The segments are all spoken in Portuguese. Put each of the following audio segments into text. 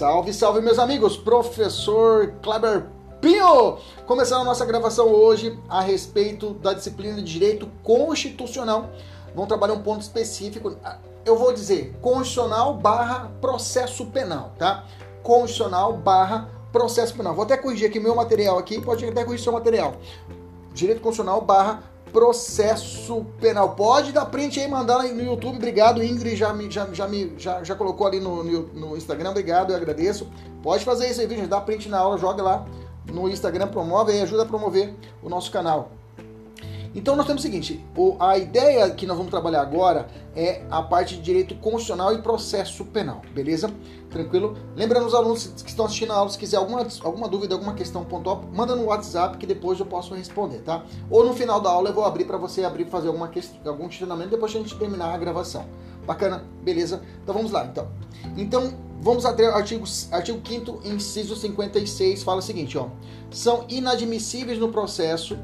Salve, salve, meus amigos! Professor Kleber Pinho! Começando a nossa gravação hoje a respeito da disciplina de Direito Constitucional. Vamos trabalhar um ponto específico. Eu vou dizer constitucional barra processo penal, tá? Constitucional barra processo penal. Vou até corrigir aqui meu material aqui, pode até corrigir seu material. Direito Constitucional barra processo penal. Pode dar print aí, mandar no YouTube. Obrigado, Ingrid. Já, me, já, já, me, já, já colocou ali no, no, no, Instagram. Obrigado, eu agradeço. Pode fazer isso aí. Dá print na aula, joga lá no Instagram, promove e ajuda a promover o nosso canal. Então nós temos o seguinte, a ideia que nós vamos trabalhar agora é a parte de direito constitucional e processo penal, beleza? Tranquilo? Lembrando os alunos que estão assistindo a aula, se quiser alguma, alguma dúvida, alguma questão pontual, manda no WhatsApp que depois eu posso responder, tá? Ou no final da aula eu vou abrir para você abrir fazer alguma questão, algum questionamento depois que a gente terminar a gravação. Bacana? Beleza? Então vamos lá, então. Então, vamos até o artigo, artigo 5 inciso 56, fala o seguinte, ó. São inadmissíveis no processo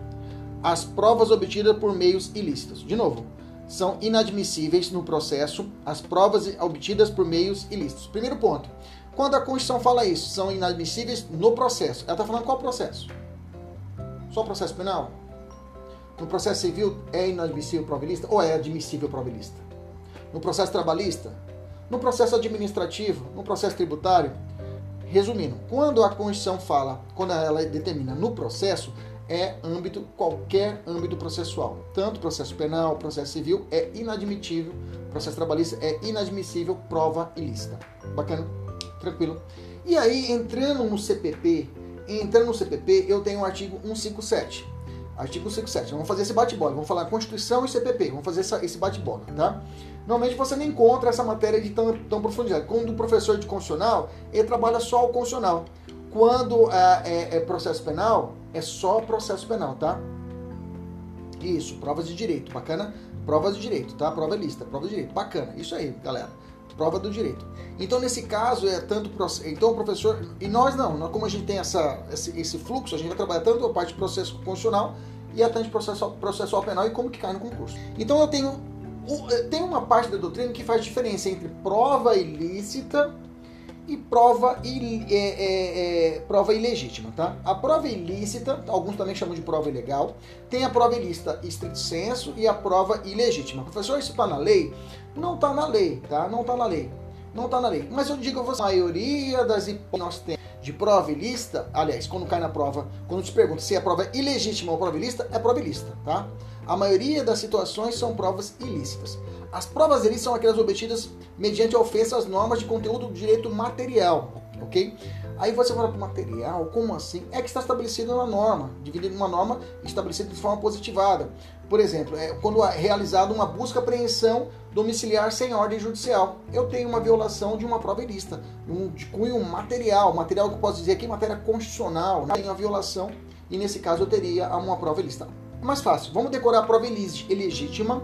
as provas obtidas por meios ilícitos. De novo, são inadmissíveis no processo as provas obtidas por meios ilícitos. Primeiro ponto. Quando a Constituição fala isso, são inadmissíveis no processo. Ela está falando qual processo? Só processo penal? No processo civil é inadmissível prova ilícita ou é admissível prova ilícita? No processo trabalhista? No processo administrativo? No processo tributário? Resumindo, quando a Constituição fala, quando ela determina no processo, é âmbito, qualquer âmbito processual. Tanto processo penal, processo civil é inadmitível, processo trabalhista é inadmissível prova ilícita. Bacana? Tranquilo? E aí, entrando no CPP, entrando no CPP, eu tenho o artigo 157. Artigo 157. Vamos fazer esse bate-bola. Vamos falar Constituição e CPP. Vamos fazer essa, esse bate-bola, tá? Normalmente você não encontra essa matéria de tão, tão profundidade. Quando o professor de constitucional, ele trabalha só o constitucional. Quando é, é, é processo penal, é só processo penal, tá? Isso, provas de direito, bacana? Provas de direito, tá? Prova lista, prova de direito, bacana. Isso aí, galera. Prova do direito. Então, nesse caso, é tanto. Então, o professor. E nós não, nós, como a gente tem essa, esse, esse fluxo, a gente vai trabalhar tanto a parte de processo constitucional e a parte de processual, processual penal e como que cai no concurso. Então, eu tenho. Tem uma parte da doutrina que faz diferença entre prova ilícita e prova, il, é, é, é, prova ilegítima, tá? A prova ilícita, alguns também chamam de prova ilegal, tem a prova ilícita estrito senso e a prova ilegítima. Professor, isso está na lei? Não está na lei, tá? Não está na lei. Não está na lei. Mas eu digo a você, a maioria das hipóteses que nós temos de prova ilícita, aliás, quando cai na prova, quando te pergunta se é prova ilegítima ou prova ilícita, é prova ilícita, tá? A maioria das situações são provas ilícitas. As provas ilícitas são aquelas obtidas mediante a ofensa às normas de conteúdo do direito material, ok? Aí você fala para material, como assim? É que está estabelecido na norma, dividido uma norma estabelecida de forma positivada. Por exemplo, é quando é realizada uma busca-apreensão domiciliar sem ordem judicial. Eu tenho uma violação de uma prova ilícita, um, de cunho material, material que eu posso dizer aqui, matéria constitucional, né? tem a violação, e nesse caso eu teria uma prova ilícita. Mais fácil, vamos decorar a prova ilegítima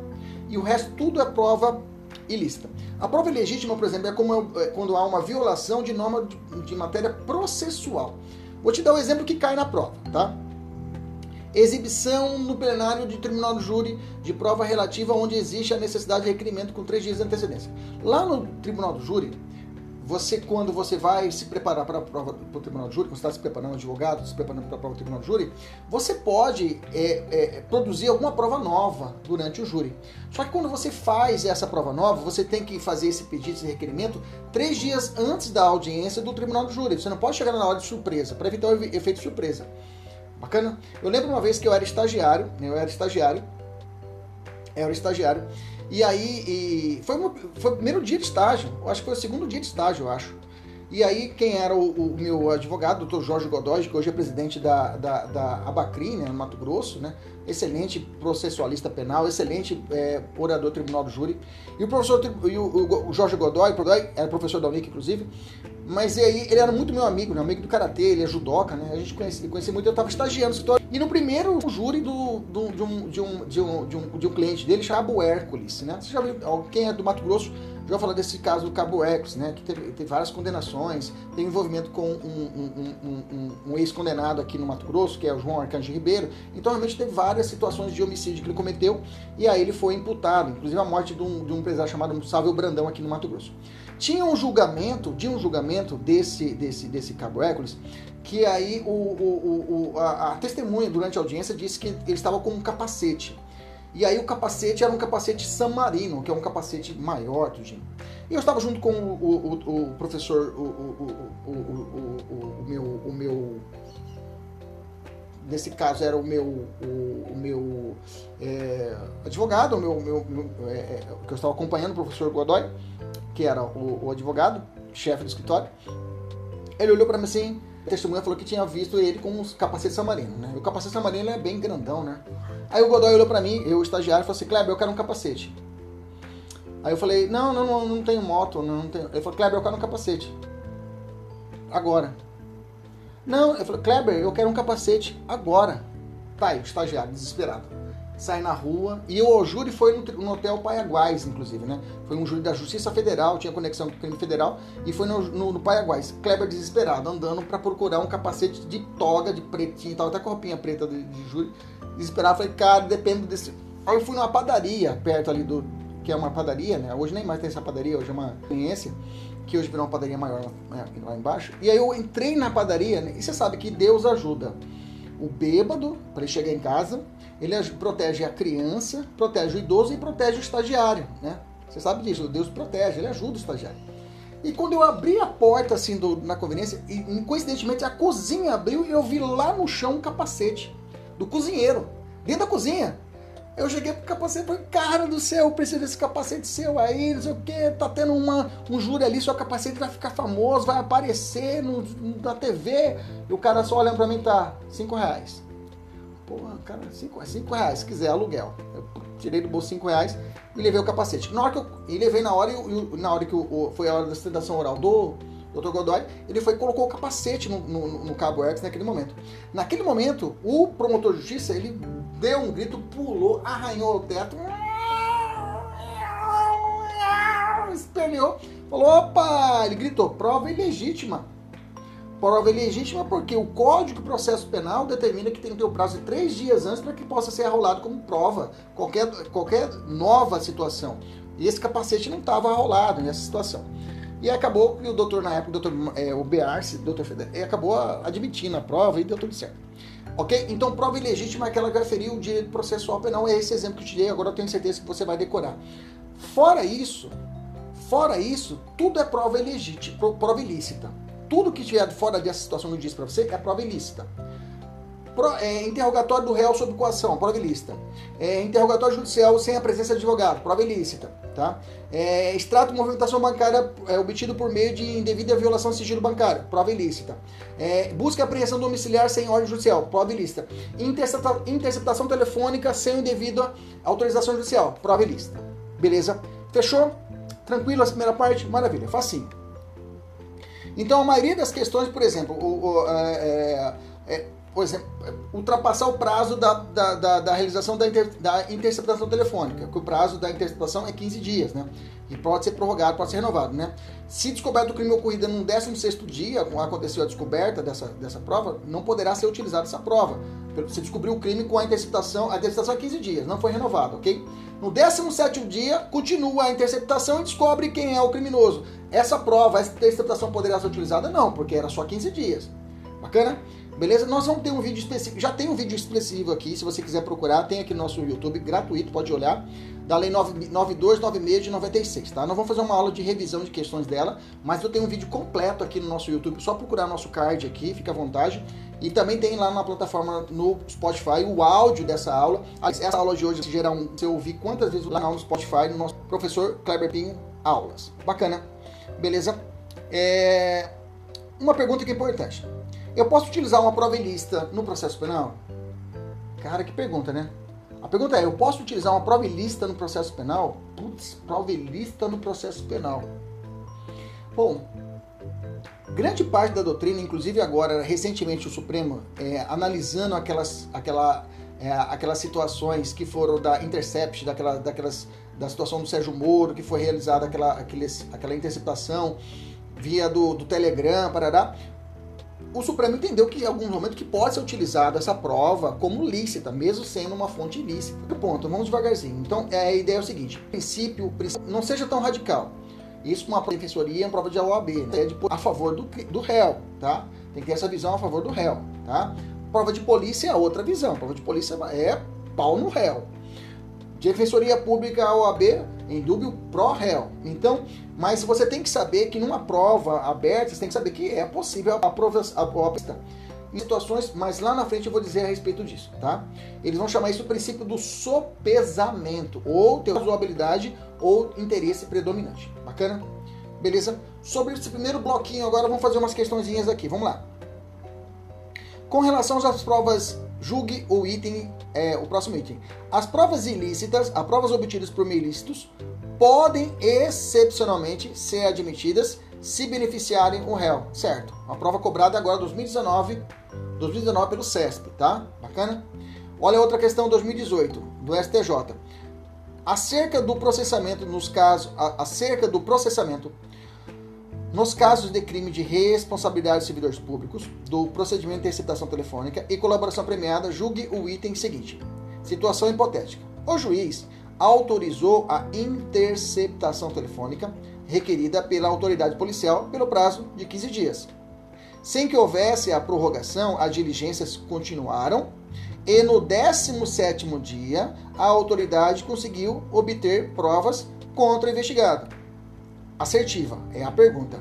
e o resto tudo é prova ilícita. A prova ilegítima, por exemplo, é, como, é quando há uma violação de norma de, matéria processual. Vou te dar um exemplo que cai na prova, tá? Exibição no plenário de tribunal do júri de prova relativa onde existe a necessidade de requerimento com três dias de antecedência. Lá no tribunal do júri, você, quando você vai se preparar para a prova do tribunal de júri, quando está se preparando advogado, se preparando para a prova do tribunal de júri, você pode é, é, produzir alguma prova nova durante o júri. Só que quando você faz essa prova nova, você tem que fazer esse pedido, esse requerimento, três dias antes da audiência do tribunal do júri. Você não pode chegar na hora de surpresa, para evitar o efeito surpresa. Bacana? Eu lembro uma vez que eu era estagiário, né? eu era estagiário, eu era estagiário, e aí e foi, foi o primeiro dia de estágio, eu acho que foi o segundo dia de estágio, eu acho. E aí, quem era o, o meu advogado, doutor Jorge Godoy, que hoje é presidente da, da, da né, no Mato Grosso, né? Excelente processualista penal, excelente é, orador do tribunal do júri. E o professor, e o, o Jorge Godoy, Godoy, era professor da Unic, inclusive, mas aí ele era muito meu amigo, né? amigo do Karatê, ele é judoca, né? A gente conhecia, conhecia muito, eu estava estagiando no escritório. E no primeiro júri do, do, de, um, de, um, de, um, de, um, de um cliente dele, chamado Hércules, né? Você já viu, quem é do Mato Grosso já falar desse caso do Cabo Hércules, né? Que teve, teve várias condenações, tem envolvimento com um, um, um ex-condenado aqui no Mato Grosso, que é o João Arcanjo Ribeiro. Então realmente teve várias situações de homicídio que ele cometeu e aí ele foi imputado, inclusive a morte de um, de um empresário chamado Sávio Brandão aqui no Mato Grosso. Tinha um julgamento, de um julgamento desse, desse, desse Cabo Hércules, que aí o, o, o, a, a testemunha durante a audiência disse que ele estava com um capacete. E aí o capacete era um capacete San Marino, que é um capacete maior, Tujinho. E eu estava junto com o, o, o professor, o, meu, o meu. Nesse caso era o meu, o, meu é, advogado, o meu, meu, meu é, é, que eu estava acompanhando, o professor Godoy que era o, o advogado, chefe do escritório, ele olhou para mim assim, a testemunha falou que tinha visto ele com os capacetes samarino, né? O capacete samarino é bem grandão, né? Aí o Godoy olhou para mim, eu, o estagiário, falou assim, Kleber, eu quero um capacete. Aí eu falei, não, não, não, não tenho moto, não, não tenho... Ele falou, Kleber, eu quero um capacete. Agora. Não, eu falei, Kleber, eu quero um capacete agora. Tá aí, o estagiário, desesperado sai na rua. E o júri foi no, no Hotel Paiaguás, inclusive, né? Foi um júri da Justiça Federal, tinha conexão com o crime federal, e foi no, no, no Paiaguás. Kleber desesperado, andando para procurar um capacete de toga, de pretinho e tal, até com a roupinha preta de, de júri. Desesperado, falei, cara, depende desse. Aí eu fui numa padaria, perto ali do. Que é uma padaria, né? Hoje nem mais tem essa padaria, hoje é uma conhecência que hoje virou uma padaria maior né, lá embaixo. E aí eu entrei na padaria, né? e você sabe que Deus ajuda o bêbado para ele chegar em casa, ele protege a criança, protege o idoso e protege o estagiário, né? Você sabe disso, Deus protege, ele ajuda o estagiário. E quando eu abri a porta assim do, na conveniência, e coincidentemente a cozinha abriu e eu vi lá no chão um capacete do cozinheiro, dentro da cozinha. Eu cheguei pro capacete e falei, cara do céu, eu preciso desse capacete seu aí, não sei o que, tá tendo uma, um júri ali, seu capacete vai ficar famoso, vai aparecer no, na TV. E o cara só olhando pra mim, tá, cinco reais. Porra, cara, cinco, cinco reais, se quiser, aluguel. Eu tirei do bolso cinco reais e levei o capacete. Na hora que eu, e levei na hora, e, na hora que foi a hora da sustentação oral do Dr. Godoy, ele foi colocou o capacete no, no, no cabo X naquele momento. Naquele momento, o promotor de justiça, ele deu um grito, pulou, arranhou o teto, esperneou, falou, opa, ele gritou, prova ilegítima. Prova ilegítima porque o Código de Processo Penal determina que tem que ter o prazo de três dias antes para que possa ser arrolado como prova qualquer, qualquer nova situação. E esse capacete não estava arrolado nessa situação. E acabou que o doutor, na época, o doutor, é, o Bearce, doutor Federer, acabou admitindo a prova e deu tudo certo. Ok? Então, prova ilegítima é aquela que vai ferir o direito processual penal. É esse exemplo que eu te dei, agora eu tenho certeza que você vai decorar. Fora isso, fora isso, tudo é prova ilegítima, prova ilícita. Tudo que tiver fora dessa situação que eu disse para você é prova ilícita. Pro, é, interrogatório do réu sob coação, prova ilícita. É, interrogatório judicial sem a presença de advogado, prova ilícita. Tá? É, extrato de movimentação bancária é, obtido por meio de indevida violação de sigilo bancário, prova ilícita. É, busca e apreensão domiciliar sem ordem judicial, prova ilícita. Intercepta, interceptação telefônica sem indevida autorização judicial, prova ilícita. Beleza? Fechou? Tranquilo essa primeira parte? Maravilha, facinho. Então a maioria das questões, por exemplo, o, o é, é, é por exemplo, ultrapassar o prazo da, da, da, da realização da, inter, da interceptação telefônica, que o prazo da interceptação é 15 dias, né? E pode ser prorrogado, pode ser renovado, né? Se descoberto o crime ocorrido no 16º dia, aconteceu a descoberta dessa, dessa prova, não poderá ser utilizada essa prova. Você descobriu o crime com a interceptação, a interceptação é 15 dias, não foi renovado, ok? No 17º dia, continua a interceptação e descobre quem é o criminoso. Essa prova, essa interceptação poderá ser utilizada? Não, porque era só 15 dias. Bacana? Beleza? Nós vamos ter um vídeo específico. Já tem um vídeo expressivo aqui, se você quiser procurar, tem aqui no nosso YouTube, gratuito, pode olhar. Da Lei 9296 de 96, tá? Nós vamos fazer uma aula de revisão de questões dela, mas eu tenho um vídeo completo aqui no nosso YouTube, só procurar nosso card aqui, fica à vontade. E também tem lá na plataforma no Spotify o áudio dessa aula. Essa aula de hoje, se gerar um, você ouvir quantas vezes lá no Spotify, no nosso professor Kleber Pinho Aulas. Bacana. Beleza? É... Uma pergunta que é importante. Eu posso utilizar uma prova ilícita no processo penal? Cara, que pergunta, né? A pergunta é: eu posso utilizar uma prova ilícita no processo penal? Putz, prova ilícita no processo penal. Bom, grande parte da doutrina, inclusive agora, recentemente, o Supremo, é, analisando aquelas, aquela, é, aquelas situações que foram da Intercept, daquela, daquelas, da situação do Sérgio Moro, que foi realizada aquela, aqueles, aquela interceptação via do, do Telegram, parará, o Supremo entendeu que em algum momento que pode ser utilizada essa prova como lícita, mesmo sendo uma fonte ilícita. Ponto, vamos devagarzinho. Então, é, a ideia é o seguinte: princípio, princípio não seja tão radical. Isso uma defensoria uma prova de OAB, né? é a favor do, do réu, tá? Tem que ter essa visão a favor do réu, tá? Prova de polícia é outra visão. Prova de polícia é pau no réu. Defensoria Pública OAB em dúvida pró réu. Então, mas você tem que saber que numa prova aberta, você tem que saber que é possível a prova em situações, mas lá na frente eu vou dizer a respeito disso, tá? Eles vão chamar isso o princípio do sopesamento, ou ter razoabilidade ou interesse predominante. Bacana? Beleza? Sobre esse primeiro bloquinho agora, vamos fazer umas questõezinhas aqui. Vamos lá. Com relação às provas julgue o item, é, o próximo item. As provas ilícitas, as provas obtidas por meio ilícitos, podem excepcionalmente ser admitidas se beneficiarem o réu, certo? Uma prova cobrada agora 2019, 2019 pelo CESP, tá? Bacana? Olha outra questão 2018 do STJ. Acerca do processamento nos casos, acerca do processamento nos casos de crime de responsabilidade de servidores públicos, do procedimento de interceptação telefônica e colaboração premiada, julgue o item seguinte. Situação hipotética. O juiz autorizou a interceptação telefônica requerida pela autoridade policial pelo prazo de 15 dias. Sem que houvesse a prorrogação, as diligências continuaram e no 17º dia a autoridade conseguiu obter provas contra o investigado assertiva? É a pergunta.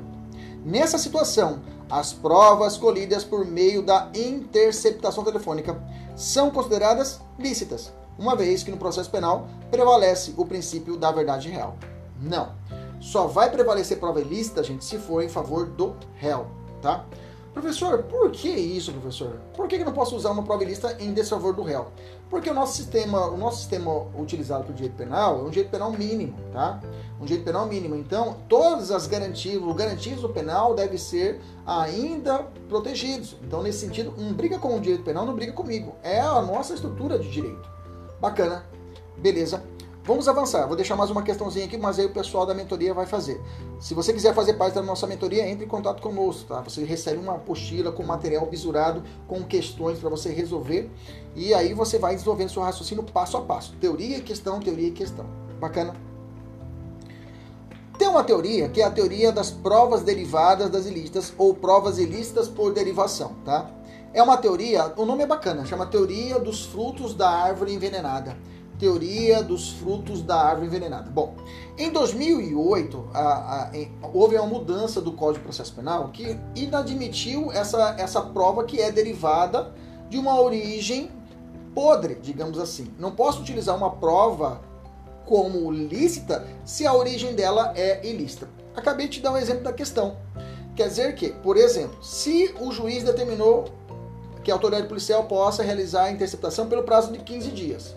Nessa situação, as provas colhidas por meio da interceptação telefônica são consideradas lícitas, uma vez que no processo penal prevalece o princípio da verdade real. Não. Só vai prevalecer prova ilícita, gente, se for em favor do réu, tá? Professor, por que isso, professor? Por que eu não posso usar uma prova ilícita em desfavor do réu? Porque o nosso sistema, o nosso sistema utilizado para o direito penal é um direito penal mínimo, tá? Um direito penal mínimo. Então, todas as garantias, os garantias do penal devem ser ainda protegidos. Então, nesse sentido, um briga com o direito penal não briga comigo. É a nossa estrutura de direito. Bacana. Beleza. Vamos avançar. Vou deixar mais uma questãozinha aqui, mas aí o pessoal da mentoria vai fazer. Se você quiser fazer parte da nossa mentoria, entre em contato conosco, tá? Você recebe uma apostila com material bisurado, com questões para você resolver, e aí você vai desenvolvendo seu raciocínio passo a passo. Teoria e questão, teoria e questão. Bacana? Uma teoria que é a teoria das provas derivadas das ilícitas ou provas ilícitas por derivação, tá? É uma teoria, o nome é bacana, chama Teoria dos Frutos da Árvore Envenenada teoria dos frutos da árvore envenenada. Bom, em 2008 a, a, houve uma mudança do Código de Processo Penal que inadmitiu essa, essa prova que é derivada de uma origem podre, digamos assim. Não posso utilizar uma prova como lícita se a origem dela é ilícita. Acabei de dar um exemplo da questão. Quer dizer que, por exemplo, se o juiz determinou que a autoridade policial possa realizar a interceptação pelo prazo de 15 dias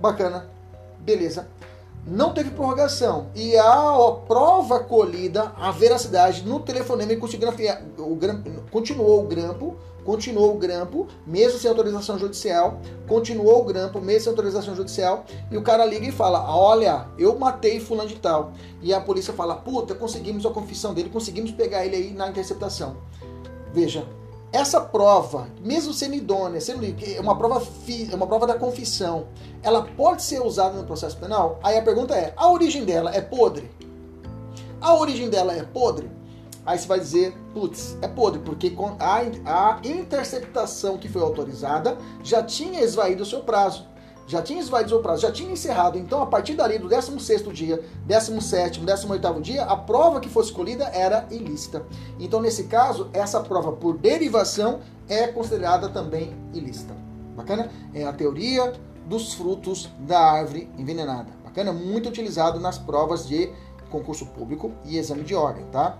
Bacana. Beleza. Não teve prorrogação. E a prova colhida, a veracidade no telefonema e continuou o grampo, continuou o grampo, mesmo sem autorização judicial, continuou o grampo, mesmo sem autorização judicial, e o cara liga e fala: Olha, eu matei fulano de tal. E a polícia fala: Puta, conseguimos a confissão dele, conseguimos pegar ele aí na interceptação. Veja, essa prova, mesmo sendo idônea, sendo é uma prova, é uma prova da confissão, ela pode ser usada no processo penal? Aí a pergunta é: a origem dela é podre? A origem dela é podre? Aí você vai dizer, putz, é podre, porque a, a interceptação que foi autorizada já tinha esvaído o seu prazo. Já tinha esvaído o seu prazo, já tinha encerrado. Então, a partir dali, do 16º dia, 17º, 18º dia, a prova que fosse escolhida era ilícita. Então, nesse caso, essa prova por derivação é considerada também ilícita. Bacana? É a teoria dos frutos da árvore envenenada. Bacana? Muito utilizado nas provas de concurso público e exame de ordem, tá?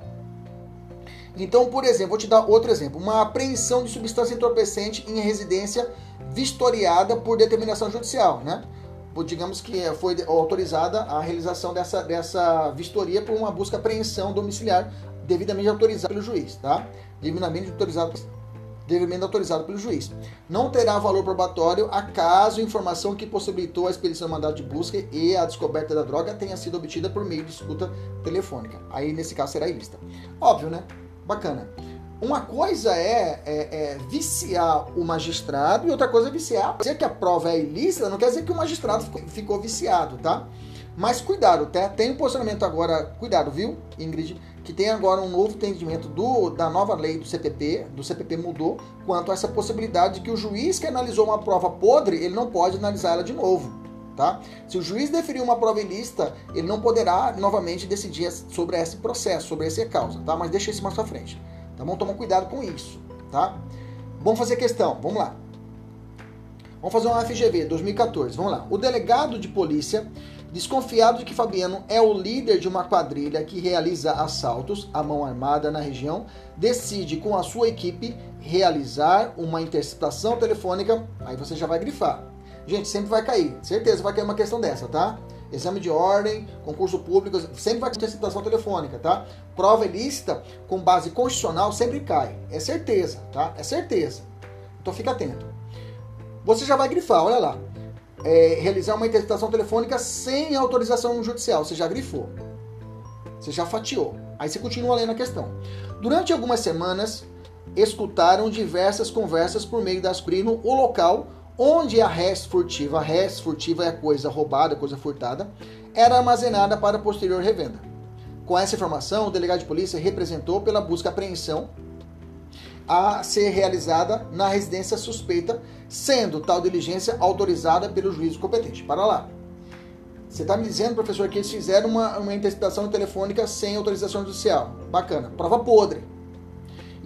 Então, por exemplo, vou te dar outro exemplo. Uma apreensão de substância entorpecente em residência vistoriada por determinação judicial, né? Digamos que foi autorizada a realização dessa, dessa vistoria por uma busca apreensão domiciliar devidamente autorizada pelo juiz, tá? Devidamente autorizado devidamente autorizado pelo juiz. Não terá valor probatório acaso informação que possibilitou a expedição do mandato de busca e a descoberta da droga tenha sido obtida por meio de escuta telefônica. Aí, nesse caso, será ilícita. Óbvio, né? Bacana. Uma coisa é, é, é, viciar o magistrado e outra coisa é viciar. Dizer que a prova é ilícita não quer dizer que o magistrado ficou, ficou viciado, tá? Mas cuidado, tá? tem um posicionamento agora, cuidado, viu, Ingrid? que tem agora um novo entendimento do, da nova lei do CPP, do CPP mudou, quanto a essa possibilidade de que o juiz que analisou uma prova podre, ele não pode analisar ela de novo. Tá? Se o juiz deferir uma prova ilícita, ele não poderá novamente decidir sobre esse processo, sobre essa causa, tá? Mas deixa isso mais pra frente. Tá bom? Toma cuidado com isso, tá? Vamos fazer questão, vamos lá. Vamos fazer uma FGV 2014, vamos lá. O delegado de polícia Desconfiado de que Fabiano é o líder de uma quadrilha que realiza assaltos à mão armada na região, decide com a sua equipe realizar uma interceptação telefônica. Aí você já vai grifar. Gente, sempre vai cair. Certeza vai cair uma questão dessa, tá? Exame de ordem, concurso público, sempre vai ter interceptação telefônica, tá? Prova ilícita com base constitucional sempre cai. É certeza, tá? É certeza. Então fica atento. Você já vai grifar, olha lá é, realizar uma interceptação telefônica sem autorização judicial. Você já grifou. Você já fatiou. Aí você continua lendo a questão. Durante algumas semanas, escutaram diversas conversas por meio das primo o local onde a res furtiva, a res furtiva é coisa roubada, coisa furtada, era armazenada para posterior revenda. Com essa informação, o delegado de polícia representou pela busca e apreensão a ser realizada na residência suspeita, sendo tal diligência autorizada pelo juiz competente. Para lá. Você está me dizendo, professor, que eles fizeram uma, uma interceptação telefônica sem autorização judicial. Bacana. Prova podre.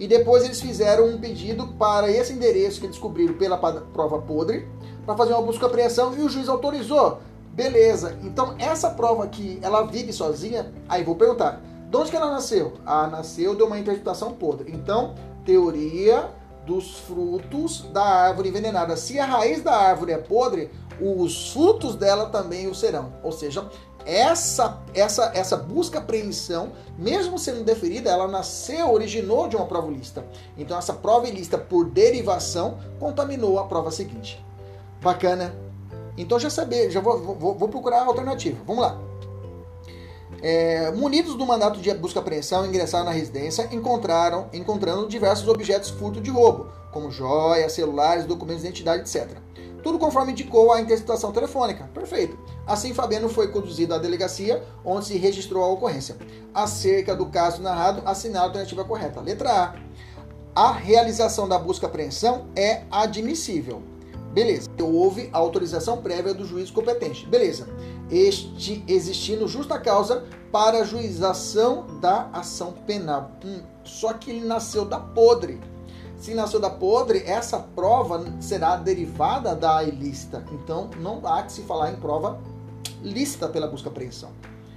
E depois eles fizeram um pedido para esse endereço que descobriram pela prova podre, para fazer uma busca e apreensão, e o juiz autorizou. Beleza. Então, essa prova aqui, ela vive sozinha? Aí vou perguntar. De onde que ela nasceu? Ah, nasceu de uma interceptação podre. Então, teoria dos frutos da árvore envenenada. Se a raiz da árvore é podre, os frutos dela também o serão. Ou seja, essa essa essa busca apreensão, mesmo sendo deferida, ela nasceu, originou de uma prova ilícita. Então essa prova ilícita por derivação contaminou a prova seguinte. Bacana. Então já saber, já vou, vou, vou procurar a alternativa. Vamos lá. É, munidos do mandato de busca e apreensão, ingressaram na residência, encontraram, encontrando diversos objetos furto de roubo, como joias, celulares, documentos de identidade, etc. Tudo conforme indicou a interceptação telefônica. Perfeito. Assim, Fabiano foi conduzido à delegacia, onde se registrou a ocorrência. Acerca do caso narrado, assinar a alternativa correta. Letra A. A realização da busca e apreensão é admissível. Beleza. Houve autorização prévia do juiz competente. Beleza. Este existindo justa causa para a juização da ação penal. Hum, só que ele nasceu da podre. Se nasceu da podre, essa prova será derivada da ilícita. Então, não há que se falar em prova lícita pela busca apreensão.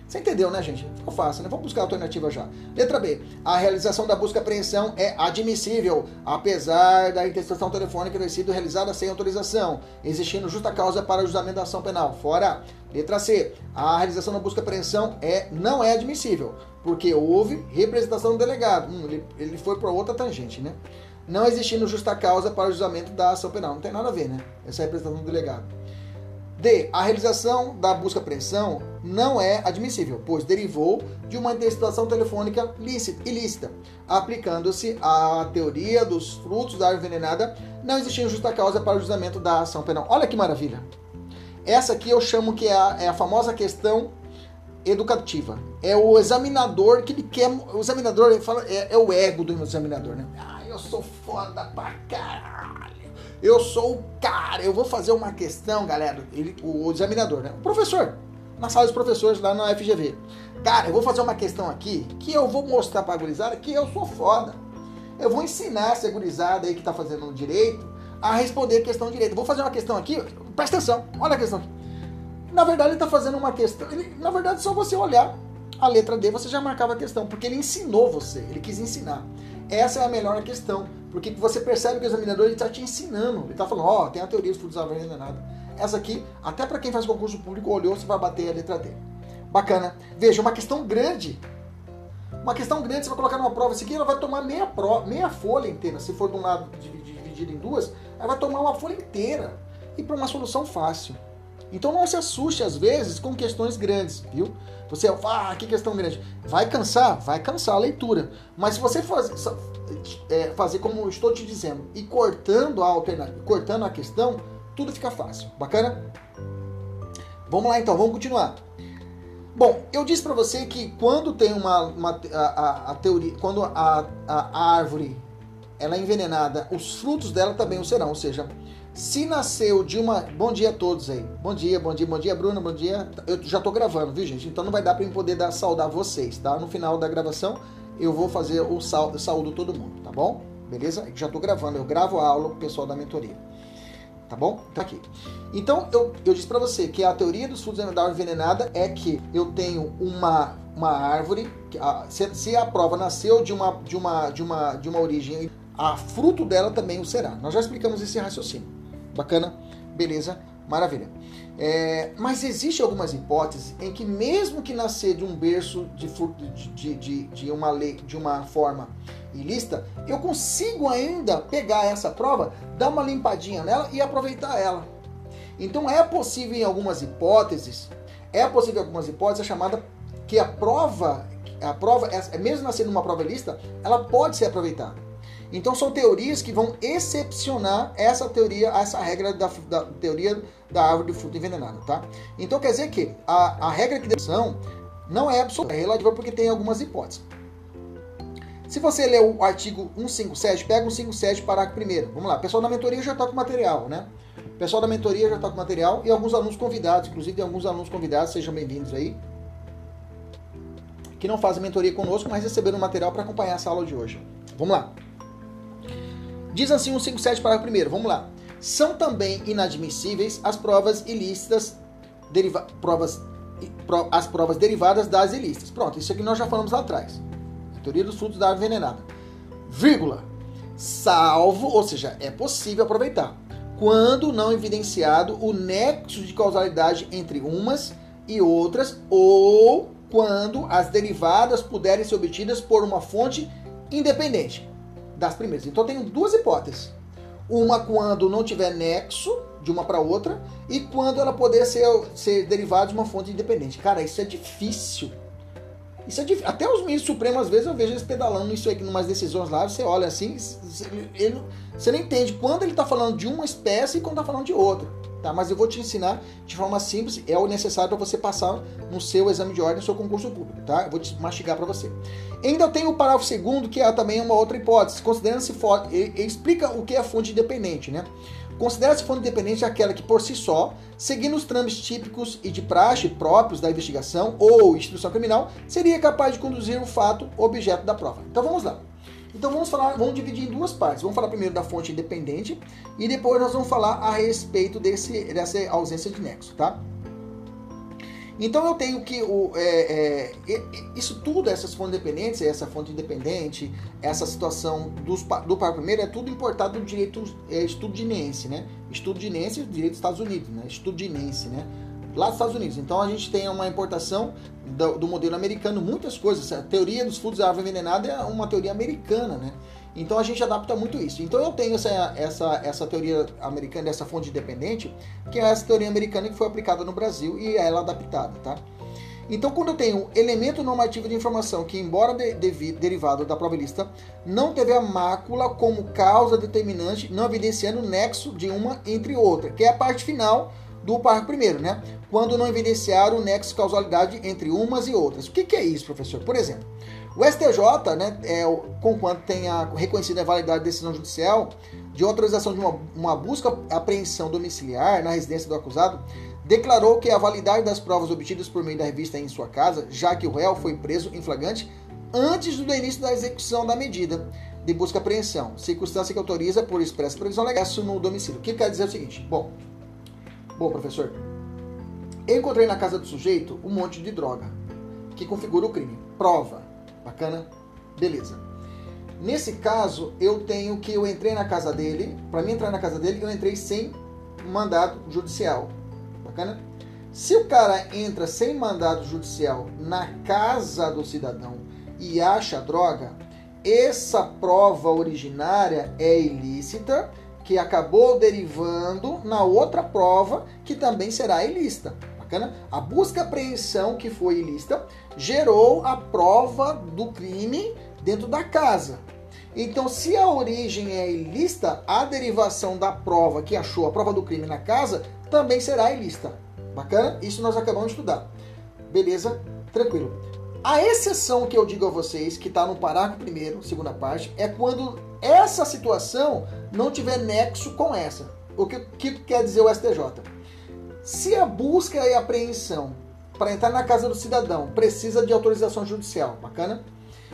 Você entendeu, né, gente? Ficou fácil, né? Vamos buscar a alternativa já. Letra B. A realização da busca apreensão é admissível, apesar da interceptação telefônica ter sido realizada sem autorização, existindo justa causa para o julgamento da ação penal. Fora. Letra C. A realização da busca apreensão é, não é admissível, porque houve representação do delegado. Hum, ele, ele foi para outra tangente, né? Não existindo justa causa para o julgamento da ação penal. Não tem nada a ver, né? Essa é representação do delegado. D. A realização da busca apreensão não é admissível, pois derivou de uma interceptação telefônica lícita, ilícita, aplicando-se a teoria dos frutos da árvore envenenada, não existindo justa causa para o julgamento da ação penal. Olha que maravilha! Essa aqui eu chamo que é a, é a famosa questão educativa. É o examinador que ele quer. O examinador ele fala, é, é o ego do examinador, né? Eu sou foda pra caralho. Eu sou o cara. Eu vou fazer uma questão, galera. Ele, o examinador, né? O professor. Na sala dos professores lá na FGV. Cara, eu vou fazer uma questão aqui que eu vou mostrar pra gurizada que eu sou foda. Eu vou ensinar essa gurizada aí que tá fazendo direito a responder a questão direito. Vou fazer uma questão aqui, presta atenção, olha a questão aqui. Na verdade, ele está fazendo uma questão. Ele, na verdade, só você olhar a letra D, você já marcava a questão, porque ele ensinou você, ele quis ensinar. Essa é a melhor questão, porque você percebe que o examinador está te ensinando. Ele está falando, ó, oh, tem a teoria dos frutos da não é nada. Essa aqui, até para quem faz concurso público, olhou, você vai bater a letra D. Bacana. Veja, uma questão grande. Uma questão grande, você vai colocar numa prova, esse aqui ela vai tomar meia, pro, meia folha inteira. Se for de um lado dividido em duas, ela vai tomar uma folha inteira. E para uma solução fácil. Então não se assuste às vezes com questões grandes, viu? Você, ah, que questão grande. Vai cansar? Vai cansar a leitura. Mas se você faz, é, fazer como estou te dizendo e cortando a alternativa, cortando a questão, tudo fica fácil. Bacana? Vamos lá então, vamos continuar. Bom, eu disse para você que quando tem uma, uma a, a, a, teoria, quando a, a árvore ela é envenenada, os frutos dela também o serão, ou seja, se nasceu de uma. Bom dia a todos aí. Bom dia, bom dia, bom dia, Bruna, bom dia. Eu já tô gravando, viu, gente? Então não vai dar para eu poder dar, saudar vocês, tá? No final da gravação eu vou fazer o sal, saúdo todo mundo, tá bom? Beleza? Já tô gravando, eu gravo a aula com o pessoal da mentoria. Tá bom? Tá aqui. Então, eu, eu disse para você que a teoria dos frutos da envenenada é que eu tenho uma, uma árvore, a, se, se a prova nasceu de uma, de, uma, de, uma, de uma origem, a fruto dela também o será. Nós já explicamos esse raciocínio. Bacana? Beleza? Maravilha. É, mas existem algumas hipóteses em que mesmo que nascer de um berço de, de, de, de, uma lei, de uma forma ilícita, eu consigo ainda pegar essa prova, dar uma limpadinha nela e aproveitar ela. Então é possível em algumas hipóteses, é possível em algumas hipóteses a chamada que a prova, a prova, é, mesmo nascendo uma prova ilícita, ela pode ser aproveitada. Então são teorias que vão excepcionar essa teoria, essa regra da, da teoria da árvore do fruto envenenado, tá? Então quer dizer que a, a regra que são não é absoluta, é relativa porque tem algumas hipóteses. Se você ler o artigo 157, pega o 157, parágrafo primeiro. Vamos lá, pessoal da mentoria já está com material, né? Pessoal da mentoria já está com material e alguns alunos convidados, inclusive tem alguns alunos convidados, sejam bem-vindos aí, que não fazem mentoria conosco, mas receberam material para acompanhar essa aula de hoje. Vamos lá. Diz assim o 157 parágrafo primeiro. Vamos lá. São também inadmissíveis as provas ilícitas, deriva, provas, pro, as provas derivadas das ilícitas. Pronto, isso aqui nós já falamos lá atrás. A teoria dos frutos da árvore envenenada. Vírgula. Salvo, ou seja, é possível aproveitar, quando não evidenciado o nexo de causalidade entre umas e outras, ou quando as derivadas puderem ser obtidas por uma fonte independente das primeiras. Então eu tenho duas hipóteses. Uma quando não tiver nexo de uma para outra e quando ela poder ser, ser derivada de uma fonte independente. Cara, isso é difícil. Isso é difícil. Até os ministros supremos, às vezes, eu vejo eles pedalando isso aí, umas decisões lá, você olha assim, ele, você não entende quando ele está falando de uma espécie e quando está falando de outra tá? Mas eu vou te ensinar de forma simples, é o necessário para você passar no seu exame de ordem, no seu concurso público, tá? Eu vou te mastigar para você. Ainda tem o parágrafo segundo, que é também uma outra hipótese, considerando-se ele explica o que é fonte independente, né? Considera-se fonte independente aquela que, por si só, seguindo os trâmites típicos e de praxe próprios da investigação ou instituição criminal, seria capaz de conduzir o fato objeto da prova. Então vamos lá. Então vamos falar, vamos dividir em duas partes. Vamos falar primeiro da fonte independente e depois nós vamos falar a respeito desse, dessa ausência de nexo, tá? Então eu tenho que o, é, é, isso tudo, essas fontes independentes, essa fonte independente, essa situação dos, do par primeiro é tudo importado do direito é, estudinense, né? Estudinense, direito dos Estados Unidos, né? Estudinense, né? Lá dos Estados Unidos. Então a gente tem uma importação do, do, modelo americano, muitas coisas. A teoria dos frutos da árvore envenenada é uma teoria americana, né? Então a gente adapta muito isso. Então eu tenho essa, essa, essa teoria americana, essa fonte independente, que é essa teoria americana que foi aplicada no Brasil e é ela adaptada, tá? Então, quando eu tenho elemento normativo de informação que, embora de, de, derivado da prova lista, não teve a mácula como causa determinante, não evidenciando o nexo de uma entre outra, que é a parte final do parágrafo primeiro, né? Quando não evidenciar o nexo de causalidade entre umas e outras. O que, que é isso, professor? Por exemplo, o STJ, né, é, conquanto tenha reconhecido a validade da decisão judicial de autorização de uma, uma busca apreensão domiciliar na residência do acusado, declarou que a validade das provas obtidas por meio da revista em sua casa, já que o réu foi preso em flagrante antes do início da execução da medida de busca apreensão, circunstância que autoriza por expressa previsão legal no domicílio. O que quer dizer o seguinte? Bom, bom professor, eu encontrei na casa do sujeito um monte de droga que configura o crime. Prova. Bacana? Beleza. Nesse caso, eu tenho que eu entrei na casa dele. Para mim entrar na casa dele, eu entrei sem mandado judicial. Bacana? Se o cara entra sem mandado judicial na casa do cidadão e acha droga, essa prova originária é ilícita, que acabou derivando na outra prova que também será ilícita. Bacana? A busca apreensão que foi ilícita gerou a prova do crime dentro da casa. Então, se a origem é ilícita, a derivação da prova que achou a prova do crime na casa também será ilícita. Bacana? Isso nós acabamos de estudar. Beleza? Tranquilo. A exceção que eu digo a vocês, que está no parágrafo primeiro, segunda parte, é quando essa situação não tiver nexo com essa. O que, que quer dizer o STJ? Se a busca e apreensão para entrar na casa do cidadão precisa de autorização judicial, bacana?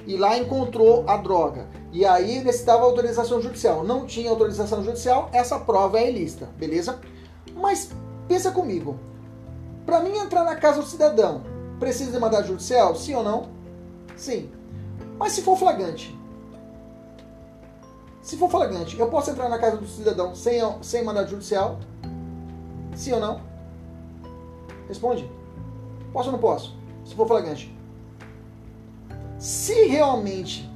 e lá encontrou a droga. E aí necessitava autorização judicial. Não tinha autorização judicial, essa prova é ilícita, beleza? Mas pensa comigo. Para mim entrar na casa do cidadão, precisa de mandado judicial? Sim ou não? Sim. Mas se for flagrante? Se for flagrante, eu posso entrar na casa do cidadão sem, sem mandado judicial? Sim ou não? Responde. Posso ou não posso? Se for flagrante. Se realmente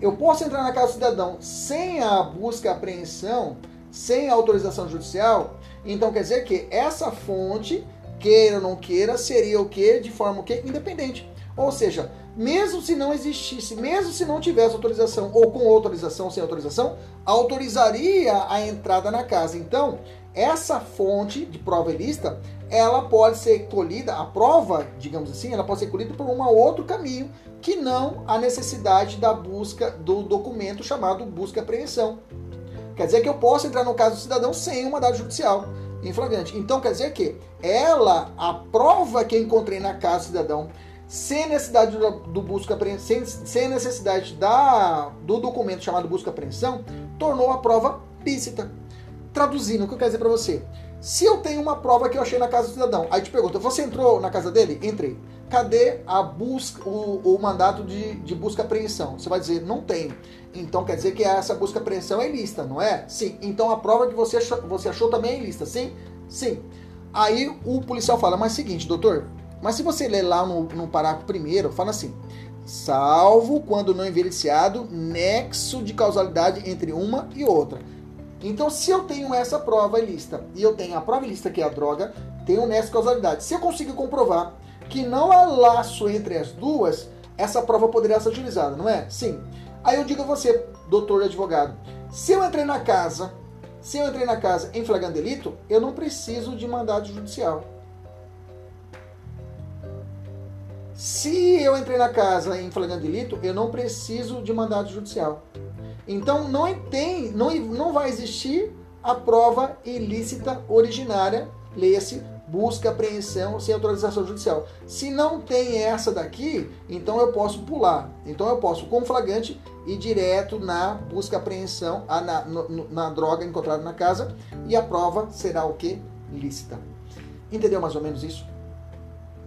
eu posso entrar na casa do cidadão sem a busca e apreensão, sem autorização judicial, então quer dizer que essa fonte, queira ou não queira, seria o que? De forma o que? Independente. Ou seja, mesmo se não existisse, mesmo se não tivesse autorização ou com autorização, sem autorização, autorizaria a entrada na casa. Então, essa fonte de prova ilícita, ela pode ser colhida, a prova, digamos assim, ela pode ser colhida por um outro caminho, que não a necessidade da busca do documento chamado busca apreensão. Quer dizer que eu posso entrar no caso do cidadão sem um mandado judicial em flagrante. Então quer dizer que ela, a prova que encontrei na casa do cidadão, sem necessidade do, do busca sem, sem necessidade da, do documento chamado busca apreensão, tornou a prova lícita. Traduzindo, o que eu quero dizer para você? Se eu tenho uma prova que eu achei na casa do cidadão, aí te pergunta, você entrou na casa dele? Entrei. Cadê a busca, o, o mandato de, de busca apreensão? Você vai dizer, não tem. Então quer dizer que essa busca apreensão é ilícita, não é? Sim. Então a prova que você achou, você achou também é ilícita, sim? Sim. Aí o policial fala, mas seguinte, doutor, mas se você ler lá no, no parágrafo primeiro, fala assim, salvo quando não evidenciado nexo de causalidade entre uma e outra. Então, se eu tenho essa prova ilícita e eu tenho a prova ilícita que é a droga, tem um nexo de causalidade. Se eu conseguir comprovar que não há laço entre as duas, essa prova poderia ser utilizada, não é? Sim. Aí eu digo a você, doutor advogado, se eu entrei na casa, se eu entrei na casa em flagrante delito, eu não preciso de mandado judicial. Se eu entrei na casa em flagrante delito, eu não preciso de mandado judicial. Então não tem, não, não vai existir a prova ilícita originária, leia-se busca apreensão sem autorização judicial. Se não tem essa daqui, então eu posso pular. Então eu posso, com flagrante, ir direto na busca apreensão, na, na droga encontrada na casa, e a prova será o que? Lícita. Entendeu mais ou menos isso?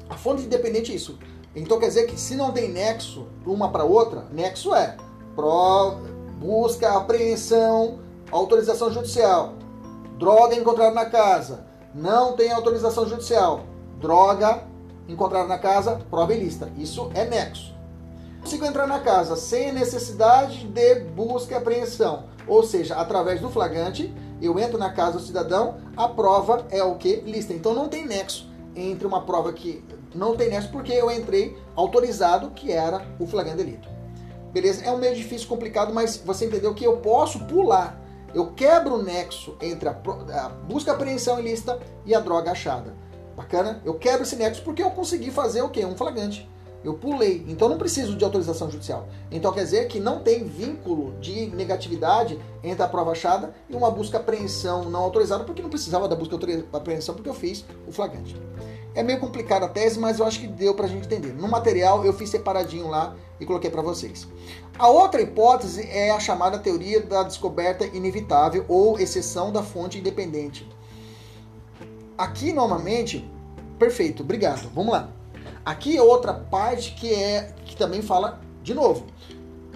A fonte independente é isso. Então quer dizer que se não tem nexo uma para outra, nexo é prova, busca, apreensão, autorização judicial, droga encontrada na casa, não tem autorização judicial, droga encontrada na casa, prova ilícita. Isso é nexo. Consigo entrar na casa sem necessidade de busca e apreensão, ou seja, através do flagrante, eu entro na casa do cidadão, a prova é o que? Lista. Então não tem nexo entre uma prova que não tem nexo porque eu entrei autorizado, que era o flagrante delito. Beleza? É um meio difícil, complicado, mas você entendeu que eu posso pular. Eu quebro o nexo entre a, a busca apreensão ilícita e a droga achada. Bacana? Eu quebro esse nexo porque eu consegui fazer o quê? Um flagrante. Eu pulei, então não preciso de autorização judicial. Então quer dizer que não tem vínculo de negatividade entre a prova achada e uma busca apreensão não autorizada, porque não precisava da busca apreensão porque eu fiz o flagrante. É meio complicada a tese, mas eu acho que deu pra gente entender. No material eu fiz separadinho lá e coloquei para vocês. A outra hipótese é a chamada teoria da descoberta inevitável ou exceção da fonte independente. Aqui, normalmente, perfeito, obrigado. Vamos lá. Aqui é outra parte que é que também fala de novo.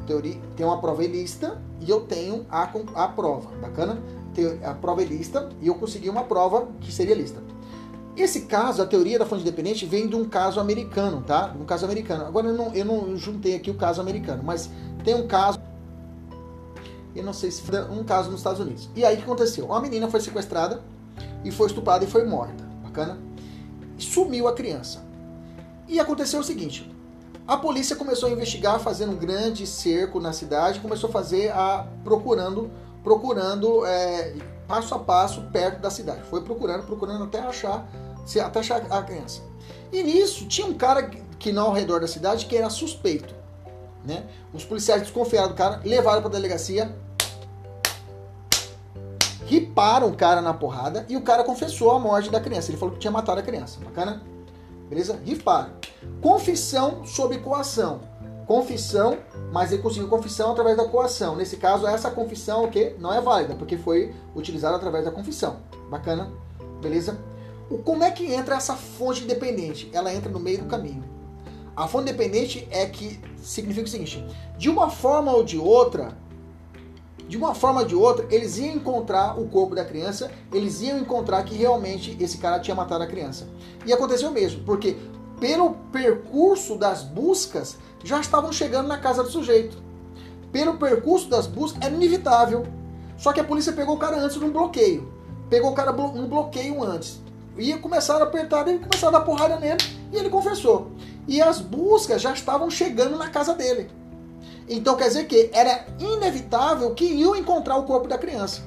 Teoria, tem uma prova ilícita e eu tenho a, a prova. Bacana? Tem a prova ilícita e eu consegui uma prova que seria lista. Esse caso, a teoria da fonte independente, vem de um caso americano, tá? Um caso americano. Agora eu não, eu não juntei aqui o caso americano, mas tem um caso. Eu não sei se foi um caso nos Estados Unidos. E aí o que aconteceu? Uma menina foi sequestrada e foi estuprada e foi morta. Bacana? Sumiu a criança. E aconteceu o seguinte: a polícia começou a investigar, fazendo um grande cerco na cidade, começou a fazer a procurando, procurando é, passo a passo perto da cidade. Foi procurando, procurando até achar, até achar a criança. E nisso tinha um cara que não ao redor da cidade que era suspeito, né? Os policiais desconfiaram do cara, levaram para a delegacia, riparam o cara na porrada e o cara confessou a morte da criança. Ele falou que tinha matado a criança. Bacana? Beleza? Riparam. Confissão sob coação. Confissão, mas ele conseguiu confissão através da coação. Nesse caso, essa confissão o que não é válida, porque foi utilizada através da confissão. Bacana? Beleza? O, como é que entra essa fonte independente? Ela entra no meio do caminho. A fonte independente é que significa o seguinte: de uma forma ou de outra, de uma forma ou de outra, eles iam encontrar o corpo da criança, eles iam encontrar que realmente esse cara tinha matado a criança. E aconteceu mesmo, porque pelo percurso das buscas, já estavam chegando na casa do sujeito. Pelo percurso das buscas, era inevitável. Só que a polícia pegou o cara antes num bloqueio. Pegou o cara num bloqueio antes. E começaram a apertar ele, começaram a dar porrada nele, e ele confessou. E as buscas já estavam chegando na casa dele. Então quer dizer que era inevitável que iam encontrar o corpo da criança.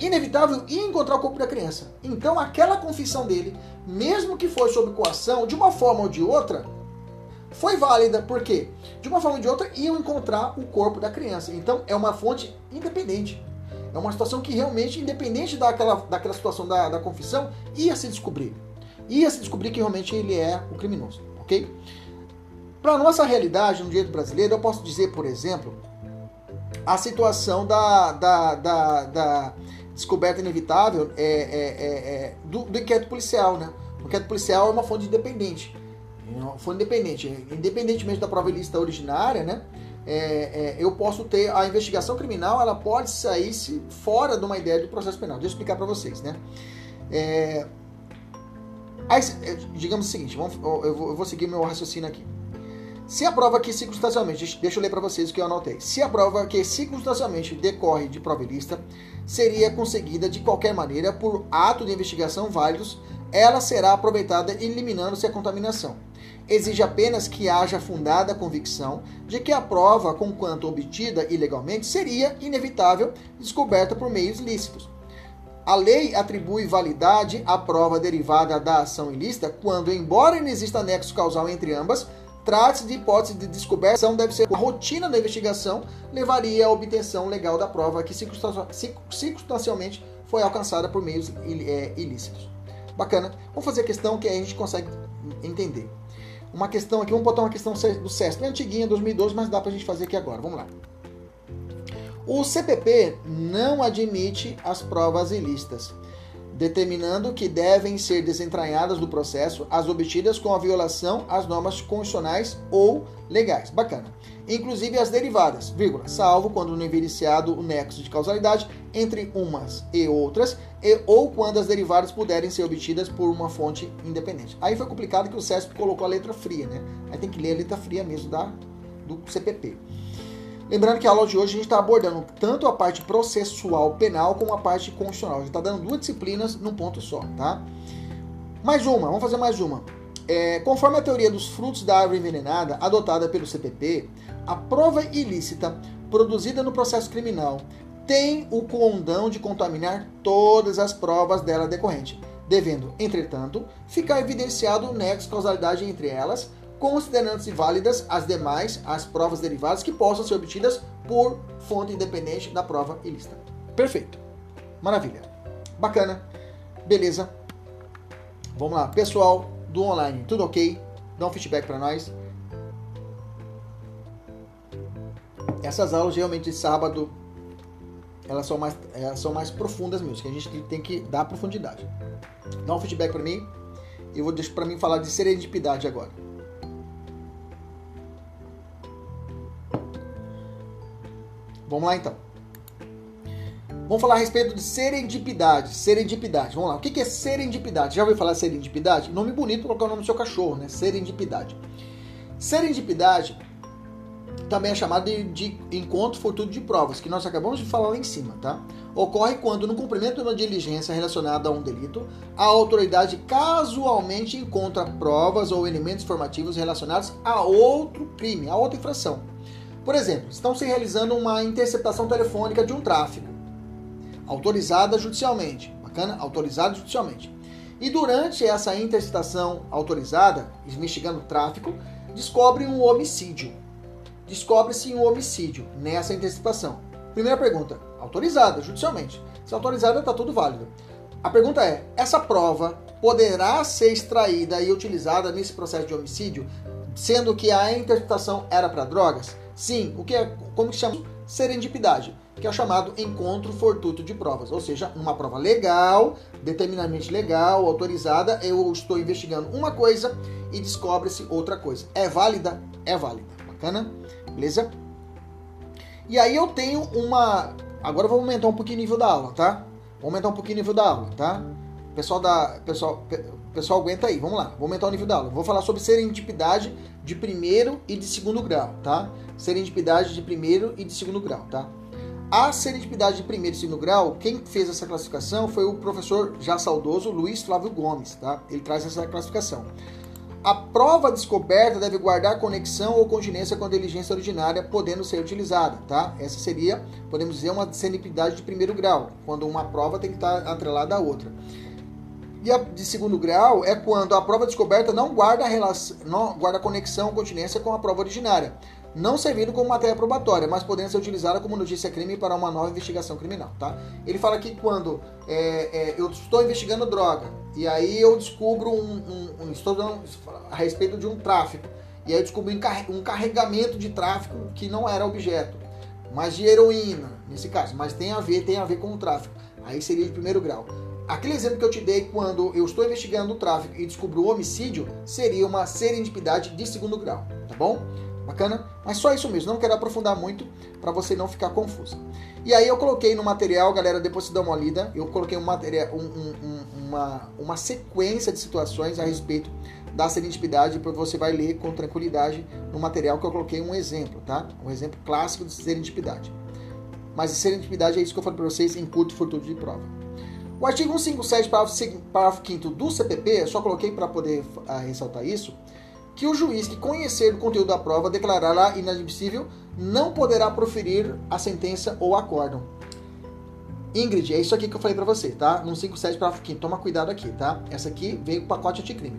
Inevitável ia encontrar o corpo da criança. Então aquela confissão dele, mesmo que foi sob coação, de uma forma ou de outra, foi válida, porque de uma forma ou de outra iam encontrar o corpo da criança. Então é uma fonte independente. É uma situação que realmente, independente daquela, daquela situação da, da confissão, ia se descobrir. Ia se descobrir que realmente ele é o criminoso, ok? Para nossa realidade no direito brasileiro, eu posso dizer, por exemplo, a situação da, da, da, da descoberta inevitável é, é, é, é do, do, inquérito policial, né? O inquérito policial é uma fonte independente. É uma fonte independente. Independentemente da prova ilícita originária, né? É, eu posso ter a investigação criminal, ela pode sair se fora de uma ideia do processo penal. Deixa eu explicar para vocês, né? Aí, digamos o seguinte, vamos, eu, vou, eu vou seguir meu raciocínio aqui. Se a prova que circunstancialmente, deixa eu ler para vocês o que eu anotei. Se a prova que circunstancialmente decorre de prova ilícita seria conseguida de qualquer maneira por ato de investigação válidos, ela será aproveitada eliminando-se a contaminação. Exige apenas que haja fundada convicção de que a prova, conquanto obtida ilegalmente, seria inevitável descoberta por meios lícitos. A lei atribui validade à prova derivada da ação ilícita quando, embora não exista nexo causal entre ambas, Trate-se de hipótese de descoberta, deve ser a rotina da investigação, levaria à obtenção legal da prova que circunstancialmente foi alcançada por meios é, ilícitos. Bacana. Vamos fazer a questão que a gente consegue entender. Uma questão aqui, vamos botar uma questão do CESP, é antiguinha, 2012, mas dá pra gente fazer aqui agora. Vamos lá. O CPP não admite as provas ilícitas determinando que devem ser desentranhadas do processo as obtidas com a violação às normas constitucionais ou legais. Bacana. Inclusive as derivadas, vírgula, salvo quando não evidenciado o nexo de causalidade entre umas e outras, e, ou quando as derivadas puderem ser obtidas por uma fonte independente. Aí foi complicado que o CESP colocou a letra fria, né? Aí tem que ler a letra fria mesmo da, do CPP. Lembrando que a aula de hoje a gente está abordando tanto a parte processual penal como a parte constitucional. A gente está dando duas disciplinas num ponto só, tá? Mais uma, vamos fazer mais uma. É, conforme a teoria dos frutos da árvore envenenada, adotada pelo CPP, a prova ilícita produzida no processo criminal tem o condão de contaminar todas as provas dela decorrente, devendo, entretanto, ficar evidenciado o nexo de causalidade entre elas, considerando-se válidas as demais, as provas derivadas que possam ser obtidas por fonte independente da prova ilícita. Perfeito. Maravilha. Bacana. Beleza. Vamos lá. Pessoal do online, tudo ok? Dá um feedback para nós. Essas aulas realmente de sábado elas são mais, elas são mais profundas mesmo, que a gente tem que dar profundidade. Dá um feedback para mim. Eu vou deixar para mim falar de serendipidade agora. Vamos lá então. Vamos falar a respeito de serendipidade. Serendipidade. Vamos lá. O que é serendipidade? Já ouviu falar serendipidade? Nome bonito para colocar o nome do seu cachorro, né? Serendipidade. Serendipidade também é chamado de, de encontro fortuito de provas, que nós acabamos de falar lá em cima, tá? Ocorre quando, no cumprimento de uma diligência relacionada a um delito, a autoridade casualmente encontra provas ou elementos informativos relacionados a outro crime, a outra infração. Por exemplo, estão se realizando uma interceptação telefônica de um tráfego autorizada judicialmente. Bacana? Autorizada judicialmente. E durante essa interceptação autorizada, investigando o tráfico, descobre um homicídio. Descobre-se um homicídio nessa interceptação. Primeira pergunta: autorizada judicialmente. Se autorizada, está tudo válido. A pergunta é: essa prova poderá ser extraída e utilizada nesse processo de homicídio, sendo que a interceptação era para drogas? Sim. O que é? Como que chama? Serendipidade que é o chamado encontro fortuito de provas, ou seja, uma prova legal, determinadamente legal, autorizada, eu estou investigando uma coisa e descobre-se outra coisa. É válida? É válida. Bacana? Beleza? E aí eu tenho uma. Agora eu vou aumentar um pouquinho o nível da aula, tá? Vou aumentar um pouquinho o nível da aula, tá? Pessoal da. Pessoal, pessoal aguenta aí, vamos lá. Vou aumentar o nível da aula. Vou falar sobre serendipidade de primeiro e de segundo grau, tá? Serendipidade de primeiro e de segundo grau, tá? A serendipidade de primeiro e segundo grau, quem fez essa classificação foi o professor já saudoso Luiz Flávio Gomes, tá? Ele traz essa classificação. A prova descoberta deve guardar conexão ou continência com a diligência originária, podendo ser utilizada, tá? Essa seria, podemos dizer, uma serendipidade de primeiro grau, quando uma prova tem que estar atrelada à outra. E a de segundo grau é quando a prova descoberta não guarda, relação, não guarda conexão ou continência com a prova originária não servindo como matéria probatória, mas podendo ser utilizada como notícia crime para uma nova investigação criminal, tá? Ele fala que quando é, é, eu estou investigando droga e aí eu descubro um, um, um estou dando a respeito de um tráfico e aí eu descobri um carregamento de tráfico que não era objeto, mas de heroína nesse caso, mas tem a ver tem a ver com o tráfico. Aí seria de primeiro grau. Aquele exemplo que eu te dei quando eu estou investigando o tráfico e descubro o homicídio seria uma serendipidade de segundo grau, tá bom? Bacana? Mas só isso mesmo, não quero aprofundar muito para você não ficar confuso. E aí eu coloquei no material, galera, depois você dá uma lida, eu coloquei um material, um, um, uma, uma sequência de situações a respeito da serendipidade, porque você vai ler com tranquilidade no material que eu coloquei um exemplo, tá? Um exemplo clássico de serendipidade. Mas serendipidade é isso que eu falei para vocês em curto futuro de prova. O artigo 157, parágrafo, parágrafo 5 do CPP, só coloquei para poder uh, ressaltar isso, que o juiz que conhecer o conteúdo da prova declarará inadmissível não poderá proferir a sentença ou acórdão. Ingrid, é isso aqui que eu falei para você, tá? No 57 parágrafo 5 toma cuidado aqui, tá? Essa aqui veio o pacote anticrime.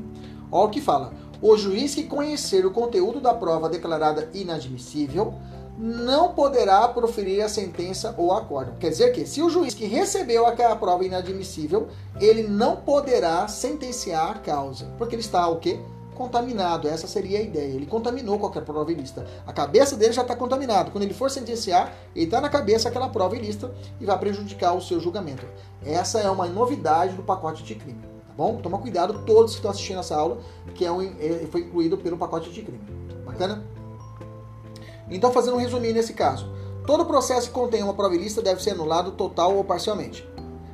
Olha o que fala. O juiz que conhecer o conteúdo da prova declarada inadmissível não poderá proferir a sentença ou acórdão. Quer dizer que, se o juiz que recebeu aquela prova inadmissível, ele não poderá sentenciar a causa, porque ele está o quê? contaminado. Essa seria a ideia. Ele contaminou qualquer prova ilícita. A cabeça dele já está contaminada. Quando ele for sentenciar, ele está na cabeça aquela prova ilícita e vai prejudicar o seu julgamento. Essa é uma novidade do pacote de crime. Tá bom? Toma cuidado, todos que estão assistindo essa aula, que é um, é, foi incluído pelo pacote de crime. Bacana? Então, fazendo um resuminho nesse caso. Todo processo que contém uma prova ilícita deve ser anulado total ou parcialmente.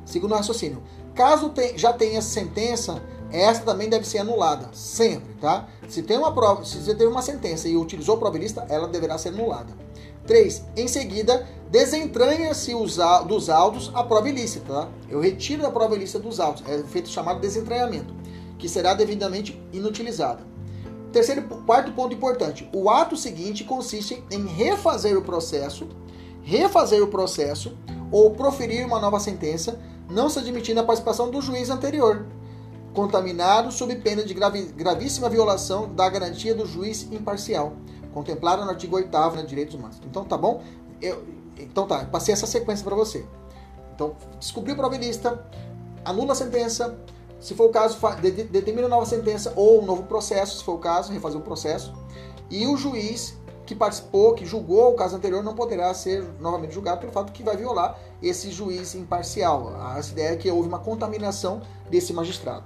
Segundo o raciocínio. Caso já tenha sentença essa também deve ser anulada, sempre, tá? Se tem uma prova, se você teve uma sentença e utilizou prova ilícita, ela deverá ser anulada. 3. Em seguida, desentranha-se dos autos a prova ilícita, tá? Eu retiro da prova ilícita dos autos, é feito chamado desentranhamento, que será devidamente inutilizada. Terceiro, quarto ponto importante: o ato seguinte consiste em refazer o processo, refazer o processo ou proferir uma nova sentença, não se admitindo a participação do juiz anterior, contaminado sob pena de gravíssima violação da garantia do juiz imparcial, contemplada no artigo 8 º de Direitos Humanos. Então tá bom? Eu, então tá, passei essa sequência para você. Então, descobriu o provelista, anula a sentença, se for o caso, determina nova sentença ou um novo processo, se for o caso, refazer o processo. E o juiz que participou, que julgou o caso anterior, não poderá ser novamente julgado pelo fato que vai violar esse juiz imparcial. Essa ideia é que houve uma contaminação desse magistrado.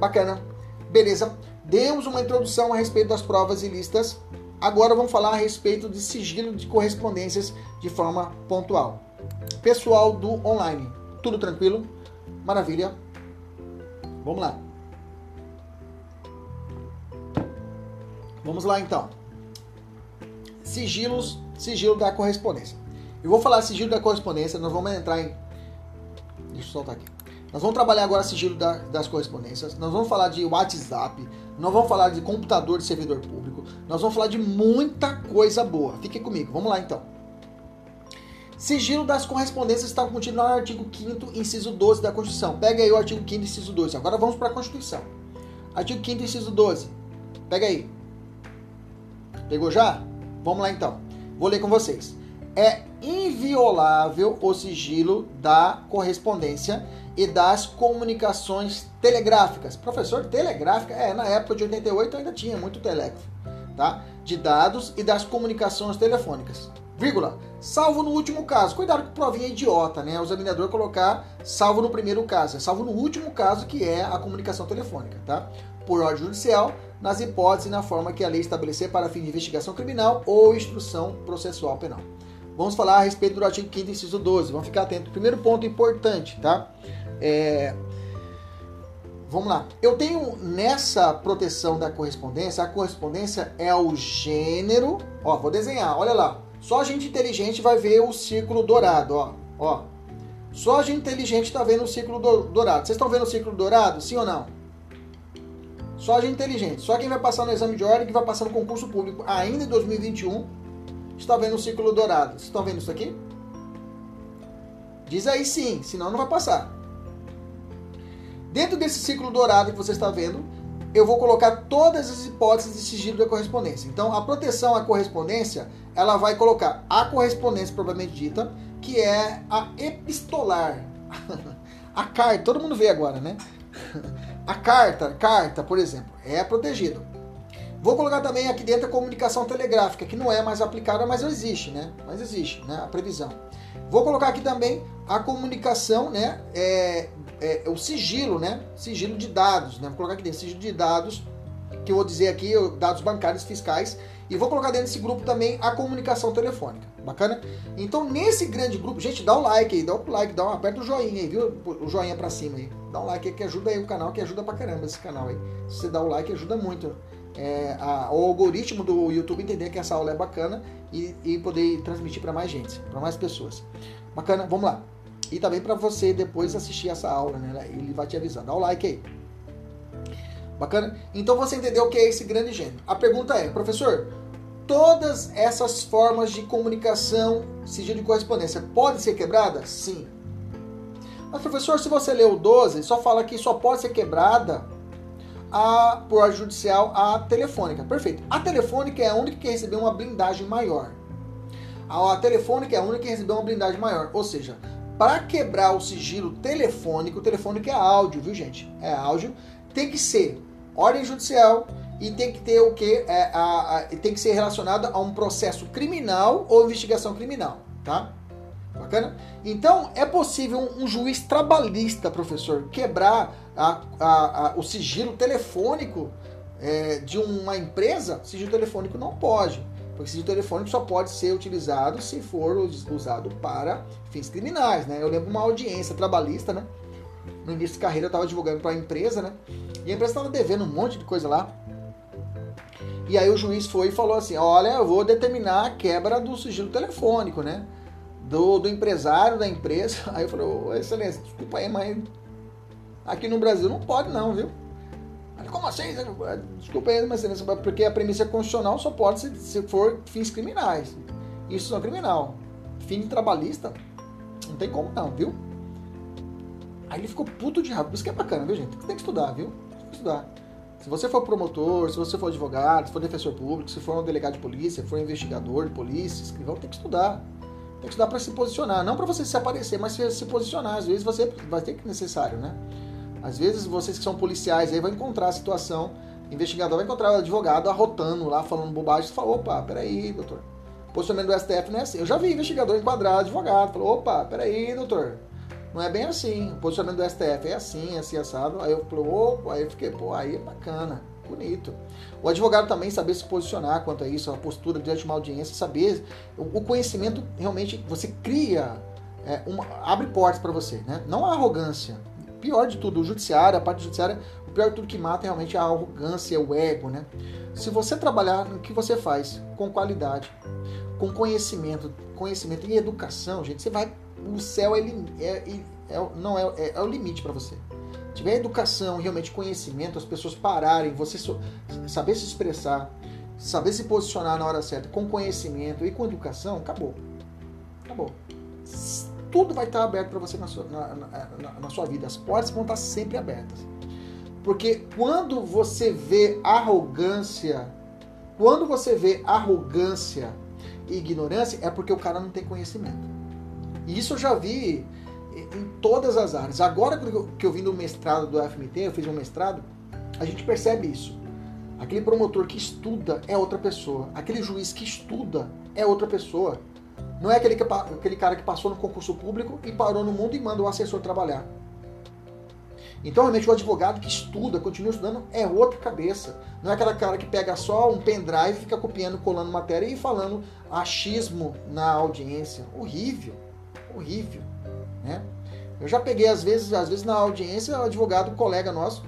Bacana. Beleza. Demos uma introdução a respeito das provas ilícitas. Agora vamos falar a respeito de sigilo de correspondências de forma pontual. Pessoal do online, tudo tranquilo? Maravilha. Vamos lá. Vamos lá então. Sigilos, sigilo da correspondência. Eu vou falar sigilo da correspondência, nós vamos entrar em. Deixa eu soltar aqui. Nós vamos trabalhar agora sigilo da, das correspondências. Nós vamos falar de WhatsApp. Nós vamos falar de computador de servidor público. Nós vamos falar de muita coisa boa. Fique comigo. Vamos lá então. Sigilo das correspondências está contido no artigo 5 inciso 12 da Constituição. Pega aí o artigo 5 inciso 12. Agora vamos para a Constituição. Artigo 5 inciso 12. Pega aí. Pegou já? Vamos lá então. Vou ler com vocês. É inviolável o sigilo da correspondência e das comunicações telegráficas. Professor, telegráfica? É, na época de 88 ainda tinha muito telégrafo, tá? De dados e das comunicações telefônicas vírgula, salvo no último caso. Cuidado com provinha idiota, né? O examinador colocar salvo no primeiro caso, é salvo no último caso, que é a comunicação telefônica, tá? Por ordem judicial, nas hipóteses e na forma que a lei estabelecer para fim de investigação criminal ou instrução processual penal. Vamos falar a respeito do artigo 5 inciso 12. Vamos ficar atento. Primeiro ponto importante, tá? É... Vamos lá. Eu tenho nessa proteção da correspondência, a correspondência é o gênero. Ó, vou desenhar, olha lá. Só gente inteligente vai ver o círculo dourado, ó. ó. Só gente inteligente está vendo o círculo dourado. Vocês estão vendo o círculo dourado? Sim ou não? Só gente inteligente. Só quem vai passar no exame de ordem, que vai passar no concurso público ainda em 2021, está vendo o círculo dourado. Vocês estão vendo isso aqui? Diz aí sim, senão não vai passar. Dentro desse círculo dourado que você está vendo, eu vou colocar todas as hipóteses de sigilo da correspondência. Então, a proteção à correspondência, ela vai colocar a correspondência propriamente dita, que é a epistolar. a carta, todo mundo vê agora, né? A carta, carta, por exemplo, é protegido. Vou colocar também aqui dentro a comunicação telegráfica, que não é mais aplicada, mas existe, né? Mas existe, né? A previsão. Vou colocar aqui também a comunicação, né? É, é, o sigilo, né? Sigilo de dados, né? Vou colocar aqui dentro, sigilo de dados, que eu vou dizer aqui, dados bancários fiscais, e vou colocar dentro desse grupo também a comunicação telefônica. Bacana? Então, nesse grande grupo, gente, dá o like aí, dá o like, dá um, aperta o joinha aí, viu? O joinha pra cima aí. Dá um like aí que ajuda aí o canal, que ajuda pra caramba esse canal aí. Se você dá o like, ajuda muito. É, a, o algoritmo do YouTube entender que essa aula é bacana e, e poder transmitir para mais gente, para mais pessoas. Bacana? Vamos lá. E também para você depois assistir essa aula, né? Ele vai te avisar. Dá o like aí. Bacana? Então você entendeu o que é esse grande gênero. A pergunta é, professor, todas essas formas de comunicação, sigilo de correspondência, podem ser quebradas? Sim. Mas, professor, se você leu o 12, só fala que só pode ser quebrada a, por ordem judicial a telefônica. Perfeito. A telefônica é a única que recebeu uma blindagem maior. A, a telefônica é a única que recebeu uma blindagem maior. Ou seja, para quebrar o sigilo telefônico, o telefônico é áudio, viu gente? É áudio. Tem que ser ordem judicial e tem que ter o que? É, a, a, tem que ser relacionado a um processo criminal ou investigação criminal, tá? Bacana? Então, é possível um, um juiz trabalhista, professor, quebrar a, o sigilo telefônico é, de uma empresa? Sigilo telefônico não pode. Porque sigilo telefônico só pode ser utilizado se for usado para fins criminais, né? Eu lembro uma audiência trabalhista, né? No início de carreira eu estava divulgando para a empresa, né? E a empresa estava devendo um monte de coisa lá. E aí o juiz foi e falou assim: Olha, eu vou determinar a quebra do sigilo telefônico, né? Do, do empresário da empresa. Aí eu falei: Excelência, desculpa aí, mas aqui no Brasil não pode, não, viu? Como assim? Desculpa aí, mas porque a premissa constitucional só pode se, se for fins criminais. Isso não é criminal. Fim trabalhista, Não tem como não, viu? Aí ele ficou puto de. Por isso que é bacana, viu, gente? Tem que estudar, viu? Tem que estudar. Se você for promotor, se você for advogado, se for defensor público, se for um delegado de polícia, se for investigador de polícia, escrivão, tem que estudar. Tem que estudar para se posicionar. Não para você se aparecer, mas se posicionar. Às vezes você vai ter que necessário, né? Às vezes vocês que são policiais aí vão encontrar a situação, investigador vai encontrar o advogado arrotando lá, falando bobagem, você fala, opa, peraí, doutor. Posicionamento do STF não é assim. Eu já vi investigador enquadrar advogado, falou, opa, peraí, doutor não é bem assim. O posicionamento do STF é assim, é assim, assado. Aí eu falei, opa, aí eu fiquei, pô, aí é bacana, bonito. O advogado também saber se posicionar quanto a isso, a postura diante de uma audiência, saber. O conhecimento realmente você cria, é, uma, abre portas para você, né? Não a arrogância. Pior de tudo, o judiciário, a parte judiciária, o pior de tudo que mata é realmente a arrogância, o ego, né? Se você trabalhar no que você faz com qualidade, com conhecimento, conhecimento e educação, gente, você vai o céu é, é, é não é, é, é, o limite para você. Se tiver educação realmente conhecimento, as pessoas pararem, você so, saber se expressar, saber se posicionar na hora certa, com conhecimento e com educação, acabou. Acabou. Tudo vai estar aberto para você na sua, na, na, na sua vida. As portas vão estar sempre abertas. Porque quando você vê arrogância, quando você vê arrogância e ignorância, é porque o cara não tem conhecimento. E isso eu já vi em todas as áreas. Agora que eu vim do mestrado do FMT, eu fiz um mestrado, a gente percebe isso. Aquele promotor que estuda é outra pessoa. Aquele juiz que estuda é outra pessoa. Não é aquele, que, aquele cara que passou no concurso público e parou no mundo e manda o assessor trabalhar. Então, realmente, o advogado que estuda, continua estudando, é outra cabeça. Não é aquela cara que pega só um pendrive fica copiando, colando matéria e falando achismo na audiência. Horrível horrível, né? Eu já peguei às vezes, às vezes na audiência, o advogado, um colega nosso,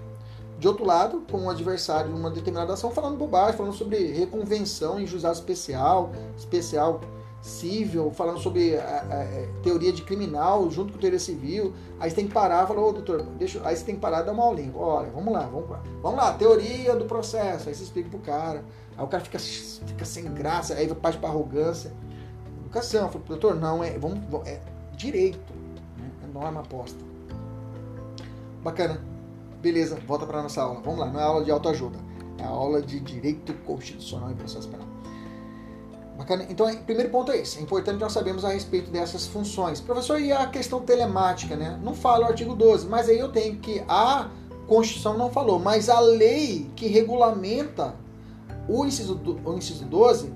de outro lado, com um adversário de uma determinada ação, falando bobagem, falando sobre reconvenção em juizado especial, especial civil, falando sobre a, a, a, teoria de criminal junto com teoria civil. Aí você tem que parar e falar, ô doutor, deixa, aí você tem que parar e dar uma aulinha. Olha, vamos lá, vamos lá. Vamos lá, teoria do processo. Aí você explica pro cara. Aí o cara fica, fica sem graça, aí parte pra arrogância. Educação. Falo, doutor, não, é, vamos, é, direito. Né? É norma aposta. Bacana. Beleza, volta para nossa aula. Vamos lá, não é aula de autoajuda. É aula de direito constitucional e processo penal. Bacana. Então, o primeiro ponto é esse. É importante nós sabermos a respeito dessas funções. Professor, e a questão telemática, né? Não fala o artigo 12, mas aí eu tenho que a Constituição não falou, mas a lei que regulamenta o inciso, o inciso 12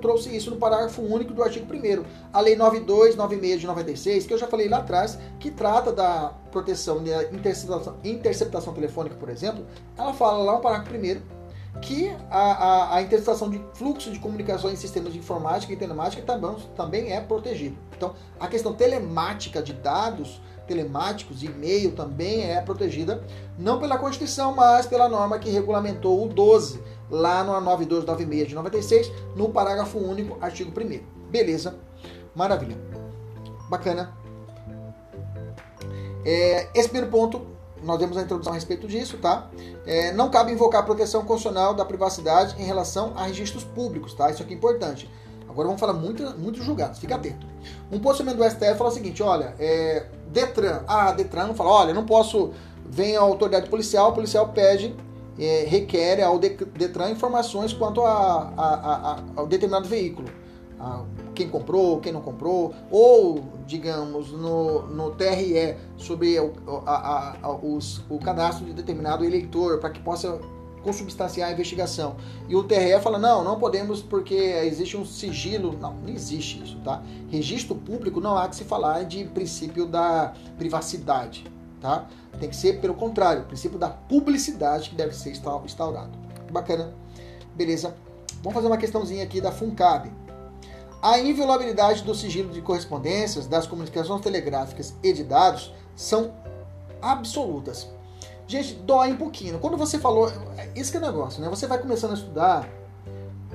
trouxe isso no parágrafo único do artigo 1 A Lei 9296 de 96, que eu já falei lá atrás, que trata da proteção da interceptação, interceptação telefônica, por exemplo, ela fala lá no parágrafo 1 que a, a, a, interceptação de fluxo de comunicações em sistemas de informática e telemática também, também é protegido. Então, a questão telemática de dados telemáticos, e-mail também é protegida, não pela Constituição, mas pela norma que regulamentou o 12, lá no 9296 de 96, no parágrafo único, artigo 1 Beleza? Maravilha. Bacana. É, esse primeiro ponto, nós demos a introdução a respeito disso, tá? É, não cabe invocar a proteção constitucional da privacidade em relação a registros públicos, tá? Isso aqui é importante. Agora vamos falar muito, muito julgados, fica atento. Um posicionamento do STF fala o seguinte: olha, é, Detran, ah, Detran fala, olha, não posso, vem a autoridade policial, o policial pede é, requer ao Detran informações quanto a, a, a, ao determinado veículo. Quem comprou, quem não comprou, ou, digamos, no, no TRE, sobre o, os, o cadastro de determinado eleitor, para que possa consubstanciar a investigação. E o TRE fala: não, não podemos porque existe um sigilo. Não, não existe isso, tá? Registro público não há que se falar de princípio da privacidade tá? Tem que ser pelo contrário, o princípio da publicidade que deve ser instaurado. Bacana. Beleza. Vamos fazer uma questãozinha aqui da FUNCAB. A inviolabilidade do sigilo de correspondências, das comunicações telegráficas e de dados são absolutas. Gente, dói um pouquinho. Quando você falou, isso que é negócio, né? Você vai começando a estudar,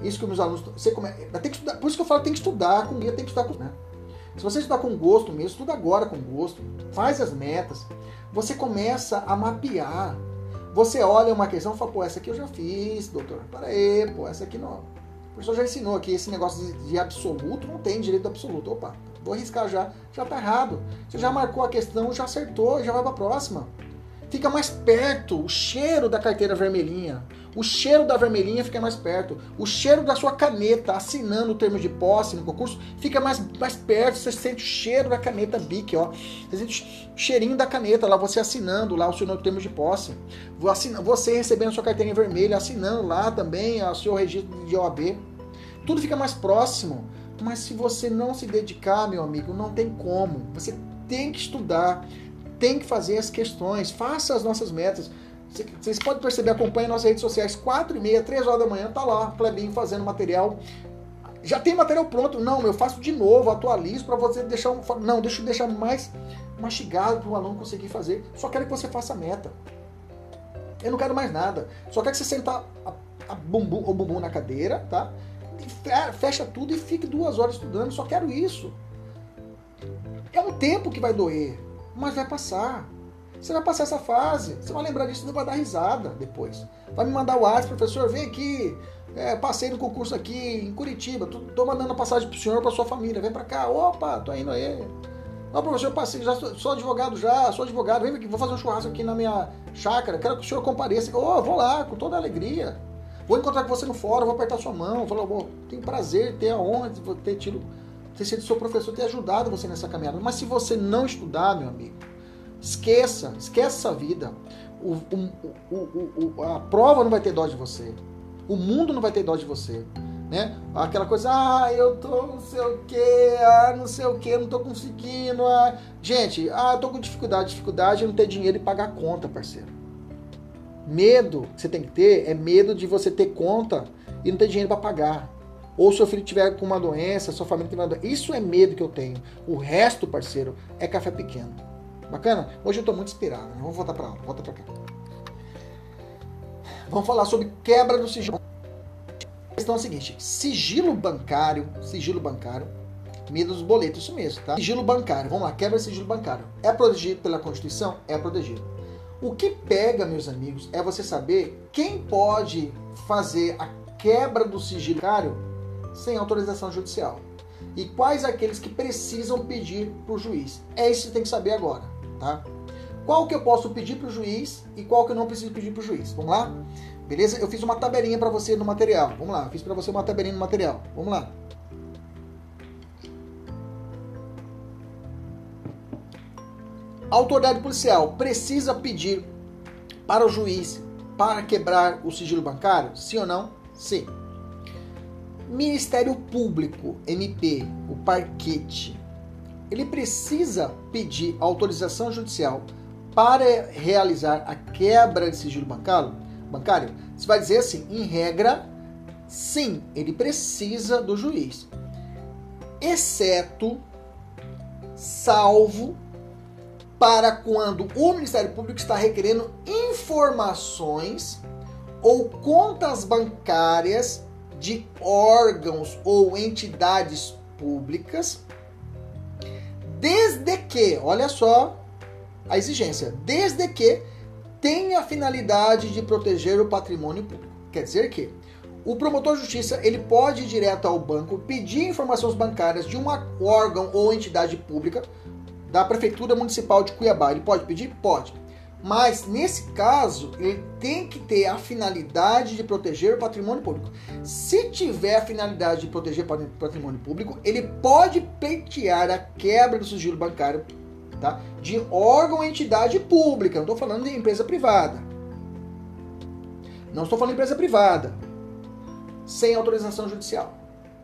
isso que meus alunos, você come, tem que estudar, por isso que eu falo, tem que estudar com guia, tem que estudar com, né? Se você estudar com gosto mesmo, estuda agora com gosto, faz as metas, você começa a mapear. Você olha uma questão e fala, pô, essa aqui eu já fiz, doutor. Para aí, pô, essa aqui não. O professor já ensinou aqui esse negócio de, absoluto, não tem direito absoluto. Opa, vou arriscar já. Já tá errado. Você já marcou a questão, já acertou, já vai para a próxima. Fica mais perto o cheiro da carteira vermelhinha. O cheiro da vermelhinha fica mais perto. O cheiro da sua caneta assinando o termo de posse no concurso fica mais, mais perto. Você sente o cheiro da caneta BIC, ó. Você sente o cheirinho da caneta lá, você assinando lá o seu termo de posse. Você recebendo sua carteirinha vermelha, assinando lá também o seu registro de OAB. Tudo fica mais próximo. Mas se você não se dedicar, meu amigo, não tem como. Você tem que estudar, tem que fazer as questões, faça as nossas metas. Vocês podem perceber, acompanhe nossas redes sociais, 4 e meia, 3 horas da manhã, tá lá, Clebinho fazendo material. Já tem material pronto? Não, eu faço de novo, atualizo para você deixar um. Não, deixa eu deixar mais mastigado para o aluno conseguir fazer. Só quero que você faça a meta. Eu não quero mais nada. Só quero que você sentar a, a bumbum, o bumbum na cadeira, tá? fecha tudo e fique duas horas estudando. Só quero isso. É um tempo que vai doer, mas vai passar. Você vai passar essa fase, você vai lembrar disso e vai dar risada depois. Vai me mandar o WhatsApp, professor, vem aqui, é, passei no concurso aqui em Curitiba, tô, tô mandando a passagem pro senhor, pra sua família, vem pra cá, opa, tô indo aí. Não, professor, passei, já sou, sou, advogado já, sou advogado, vem aqui, vou fazer um churrasco aqui na minha chácara, quero que o senhor compareça. Ô, oh, vou lá, com toda alegria. Vou encontrar com você no fórum, vou apertar sua mão, falar, oh, tenho prazer, ter a honra de ter tido, ter sido seu professor, ter ajudado você nessa caminhada. Mas se você não estudar, meu amigo, Esqueça, esqueça essa vida. O, o, o, a prova não vai ter dó de você. O mundo não vai ter dó de você. Né? Aquela coisa, ah, eu tô não sei o que, ah, não sei o que, não tô conseguindo. Ah. Gente, ah, eu tô com dificuldade. Dificuldade é não ter dinheiro e pagar conta, parceiro. Medo que você tem que ter é medo de você ter conta e não ter dinheiro para pagar. Ou seu filho tiver com uma doença, sua família tiver uma doença. Isso é medo que eu tenho. O resto, parceiro, é café pequeno. Bacana? Hoje eu estou muito inspirado. Né? Vamos voltar para lá, volta para cá. Vamos falar sobre quebra do sigilo. A questão é a seguinte: sigilo bancário, sigilo bancário, medo dos boletos, isso mesmo, tá? Sigilo bancário, vamos lá, quebra sigilo bancário. É protegido pela Constituição? É protegido. O que pega, meus amigos, é você saber quem pode fazer a quebra do sigilo bancário sem autorização judicial. E quais aqueles que precisam pedir para o juiz. É isso que você tem que saber agora tá? Qual que eu posso pedir para o juiz e qual que eu não preciso pedir para o juiz? Vamos lá? Beleza? Eu fiz uma tabelinha para você no material. Vamos lá, fiz para você uma tabelinha no material. Vamos lá. autoridade policial precisa pedir para o juiz para quebrar o sigilo bancário? Sim ou não? Sim. Ministério Público, MP, o parquete, ele precisa pedir autorização judicial para realizar a quebra de sigilo bancário, bancário, você vai dizer assim, em regra, sim, ele precisa do juiz. Exceto, salvo, para quando o Ministério Público está requerendo informações ou contas bancárias de órgãos ou entidades públicas desde que, olha só a exigência, desde que tenha a finalidade de proteger o patrimônio público. Quer dizer que o promotor de justiça ele pode ir direto ao banco pedir informações bancárias de um órgão ou entidade pública da prefeitura municipal de Cuiabá. Ele pode pedir? Pode. Mas nesse caso, ele tem que ter a finalidade de proteger o patrimônio público. Se tiver a finalidade de proteger o patrimônio público, ele pode pleitear a quebra do sigilo bancário tá? de órgão ou entidade pública. Não estou falando de empresa privada. Não estou falando de empresa privada. Sem autorização judicial.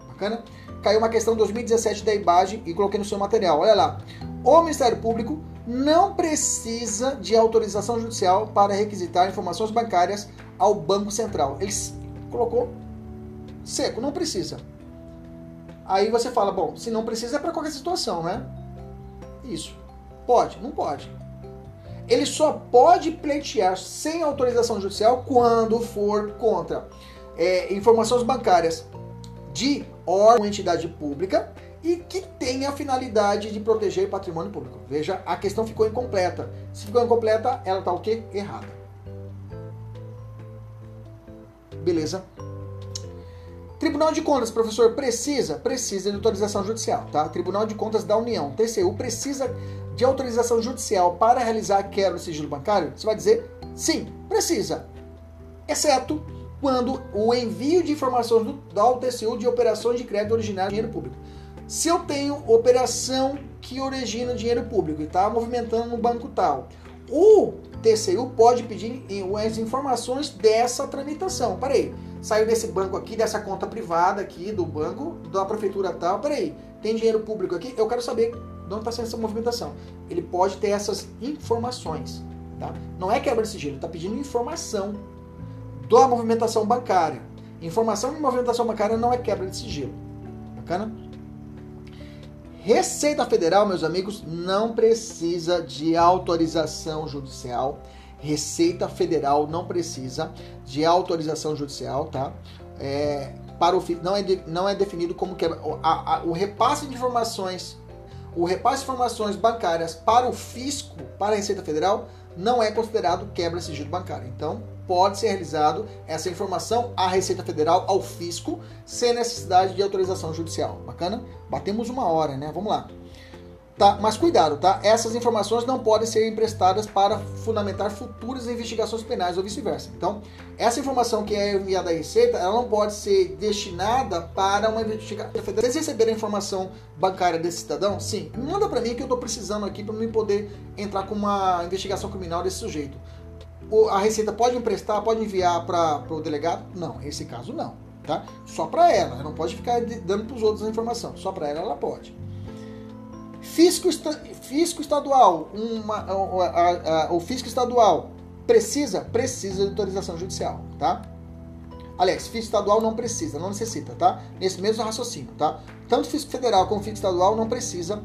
Bacana? Caiu uma questão 2017 da IBAGE e coloquei no seu material. Olha lá. O Ministério Público não precisa de autorização judicial para requisitar informações bancárias ao Banco Central. Ele colocou seco, não precisa. Aí você fala, bom, se não precisa é para qualquer situação, né? Isso. Pode? Não pode. Ele só pode pleitear sem autorização judicial quando for contra é, informações bancárias de órgão ou entidade pública e que tem a finalidade de proteger patrimônio público. Veja, a questão ficou incompleta. Se ficou incompleta, ela está o quê? Errada. Beleza? Tribunal de Contas, professor, precisa? Precisa de autorização judicial, tá? Tribunal de Contas da União, TCU, precisa de autorização judicial para realizar a quebra do sigilo bancário? Você vai dizer sim, precisa. Exceto quando o envio de informações do, da TCU de operações de crédito originário de dinheiro público. Se eu tenho operação que origina dinheiro público e está movimentando no banco tal, o TCU pode pedir as informações dessa tramitação. Peraí, saiu desse banco aqui, dessa conta privada aqui do banco, da prefeitura tal. Peraí, tem dinheiro público aqui? Eu quero saber de onde está sendo essa movimentação. Ele pode ter essas informações. Tá? Não é quebra de sigilo, está pedindo informação da movimentação bancária. Informação de movimentação bancária não é quebra de sigilo. Bacana? Receita Federal, meus amigos, não precisa de autorização judicial. Receita Federal não precisa de autorização judicial, tá? É, para o não é, de, não é definido como que a, a, o repasse de informações, o repasse de informações bancárias para o fisco, para a Receita Federal, não é considerado quebra sigilo bancário. Então, pode ser realizado essa informação à Receita Federal, ao fisco, sem necessidade de autorização judicial. Bacana? Batemos uma hora, né? Vamos lá. Tá, mas cuidado, tá? Essas informações não podem ser emprestadas para fundamentar futuras investigações penais ou vice-versa. Então, essa informação que é enviada à Receita, ela não pode ser destinada para uma investigação. Vocês receberam a informação bancária desse cidadão? Sim. Manda para mim que eu estou precisando aqui para me poder entrar com uma investigação criminal desse sujeito. A Receita pode emprestar, pode enviar para o delegado? Não, nesse caso não, tá? Só para ela. Ela não pode ficar dando para os outros a informação. Só para ela ela pode. Fisco, fisco estadual, uma, a, a, a, o fisco estadual precisa? Precisa de autorização judicial, tá? Aliás, fisco estadual não precisa, não necessita, tá? Nesse mesmo raciocínio, tá? Tanto fisco federal como fisco estadual não precisa,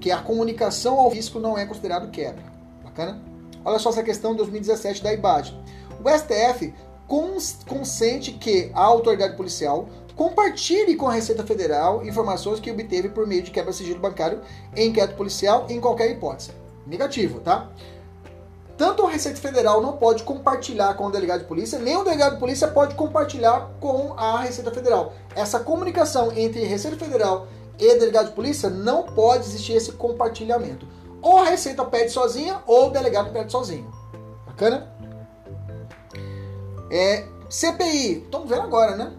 que a comunicação ao fisco não é considerado quebra. Bacana? Olha só essa questão de 2017 da IBAD. O STF consente que a autoridade policial compartilhe com a Receita Federal informações que obteve por meio de quebra-sigilo bancário em inquérito policial em qualquer hipótese. Negativo, tá? Tanto a Receita Federal não pode compartilhar com o delegado de polícia, nem o delegado de polícia pode compartilhar com a Receita Federal. Essa comunicação entre Receita Federal e delegado de polícia não pode existir esse compartilhamento. Ou a Receita pede sozinha, ou o delegado pede sozinho. Bacana? É, CPI, estamos vendo agora, né?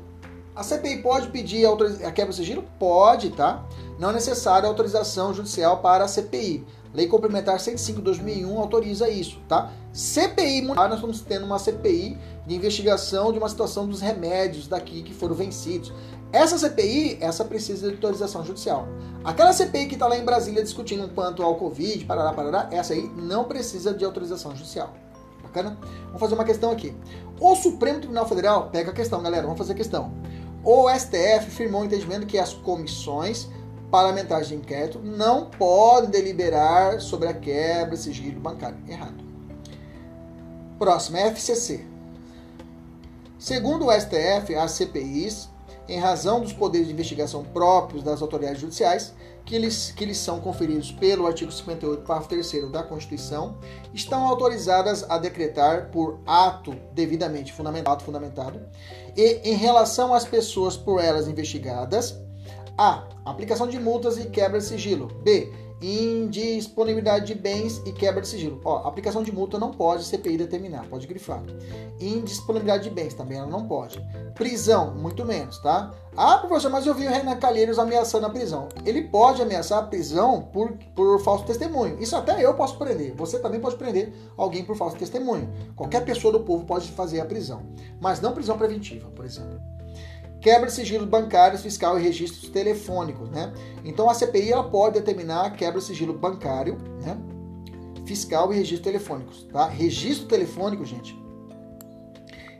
A CPI pode pedir a quebra de sigilo? Pode, tá? Não é necessária autorização judicial para a CPI. Lei Complementar 105 de 2001 autoriza isso, tá? CPI, nós estamos tendo uma CPI de investigação de uma situação dos remédios daqui que foram vencidos. Essa CPI, essa precisa de autorização judicial. Aquela CPI que está lá em Brasília discutindo quanto ao Covid, parará, parará, essa aí não precisa de autorização judicial. Bacana? Vamos fazer uma questão aqui. O Supremo Tribunal Federal, pega a questão, galera, vamos fazer a questão. O STF firmou o entendimento que as comissões parlamentares de inquérito não podem deliberar sobre a quebra sigilo bancário. Errado. Próximo, FCC. Segundo o STF, as CPIs, em razão dos poderes de investigação próprios das autoridades judiciais, que lhes, que lhes são conferidos pelo artigo 58, parágrafo 3 da Constituição, estão autorizadas a decretar por ato devidamente fundamentado, fundamentado e em relação às pessoas por elas investigadas, a. Aplicação de multas e quebra de sigilo. B indisponibilidade de bens e quebra de sigilo. Ó, aplicação de multa não pode CPI determinar, pode grifar. Indisponibilidade de bens também ela não pode. Prisão, muito menos, tá? Ah, professor, mas eu vi o Renan Calheiros ameaçando a prisão. Ele pode ameaçar a prisão por, por falso testemunho. Isso até eu posso prender. Você também pode prender alguém por falso testemunho. Qualquer pessoa do povo pode fazer a prisão. Mas não prisão preventiva, por exemplo quebra de sigilo bancário, fiscal e registros telefônicos, né? Então a CPI ela pode determinar quebra de sigilo bancário, né? Fiscal e registros telefônicos, tá? Registro telefônico, gente.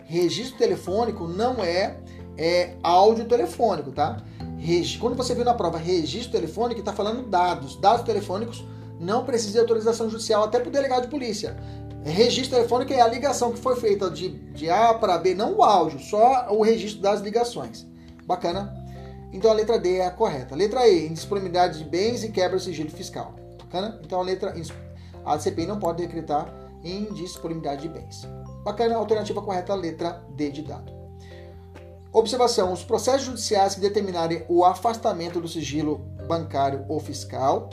Registro telefônico não é, é áudio telefônico, tá? Quando você viu na prova registro telefônico, está falando dados. Dados telefônicos não precisa de autorização judicial até para o delegado de polícia. Registro telefônico é a ligação que foi feita de, de A para B, não o áudio, só o registro das ligações. Bacana? Então a letra D é a correta. Letra E, indisponibilidade de bens e quebra de sigilo fiscal. Bacana? Então a letra a CPI não pode decretar indisponibilidade de bens. Bacana? Alternativa correta, letra D de dado. Observação: os processos judiciais que determinarem o afastamento do sigilo bancário ou fiscal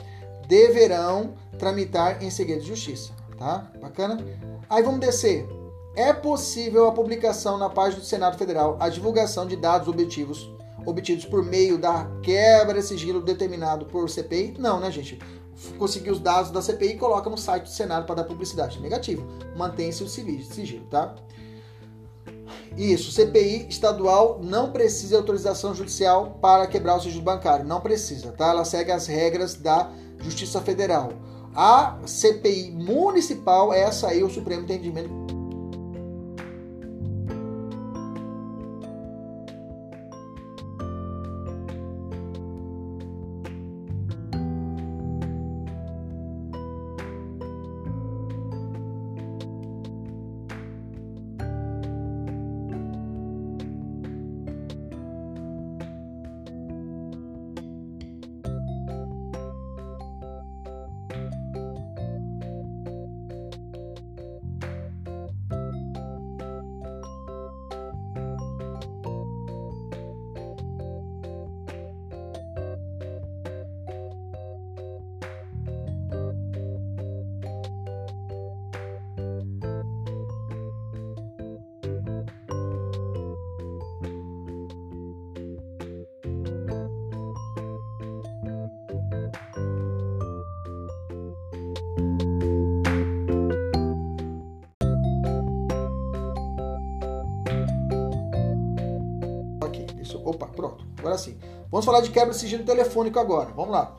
deverão tramitar em segredo de justiça. Tá? Bacana? Aí vamos descer. É possível a publicação na página do Senado Federal a divulgação de dados objetivos obtidos por meio da quebra de sigilo determinado por CPI? Não, né, gente? Conseguir os dados da CPI e coloca no site do Senado para dar publicidade. Negativo. Mantém-se o sigilo, tá? Isso, CPI estadual não precisa de autorização judicial para quebrar o sigilo bancário. Não precisa, tá? Ela segue as regras da Justiça Federal. A CPI municipal, essa aí o Supremo Entendimento falar de quebra de sigilo telefônico agora. Vamos lá.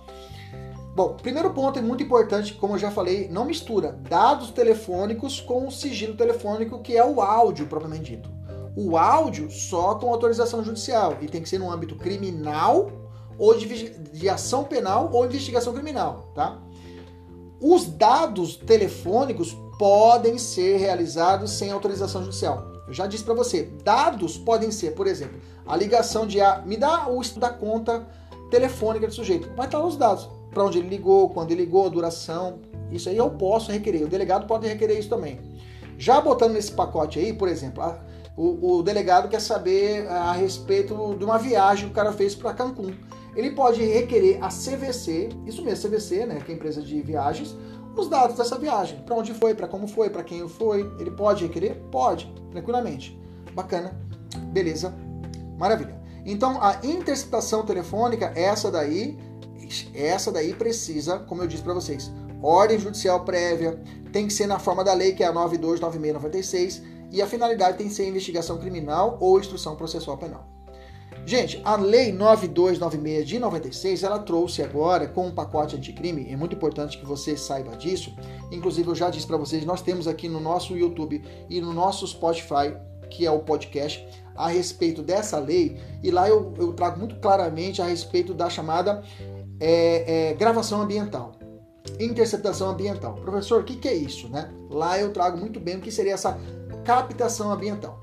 Bom, primeiro ponto é muito importante, como eu já falei, não mistura dados telefônicos com o sigilo telefônico, que é o áudio propriamente dito. O áudio só com autorização judicial e tem que ser no âmbito criminal ou de, de ação penal ou investigação criminal, tá? Os dados telefônicos podem ser realizados sem autorização judicial. Eu já disse para você, dados podem ser, por exemplo, a ligação de a me dá o da conta telefônica do sujeito. Vai estar os dados, para onde ele ligou, quando ele ligou, a duração. Isso aí eu posso requerer. O delegado pode requerer isso também. Já botando nesse pacote aí, por exemplo, a, o, o, delegado quer saber a respeito de uma viagem que o cara fez para Cancún. Ele pode requerer a CVC, isso mesmo, CVC, né, que é a empresa de viagens, os dados dessa viagem, para onde foi, para como foi, para quem foi. Ele pode requerer? Pode, tranquilamente. Bacana, beleza, maravilha. Então a interceptação telefônica, essa daí, essa daí precisa, como eu disse para vocês, ordem judicial prévia, tem que ser na forma da lei que é a 929696 e a finalidade tem que ser investigação criminal ou instrução processual penal. Gente, a Lei 9296 de 96, ela trouxe agora com um pacote anticrime, é muito importante que você saiba disso. Inclusive, eu já disse para vocês, nós temos aqui no nosso YouTube e no nosso Spotify, que é o podcast, a respeito dessa lei, e lá eu, eu trago muito claramente a respeito da chamada é, é, gravação ambiental, interceptação ambiental. Professor, o que, que é isso? Né? Lá eu trago muito bem o que seria essa captação ambiental.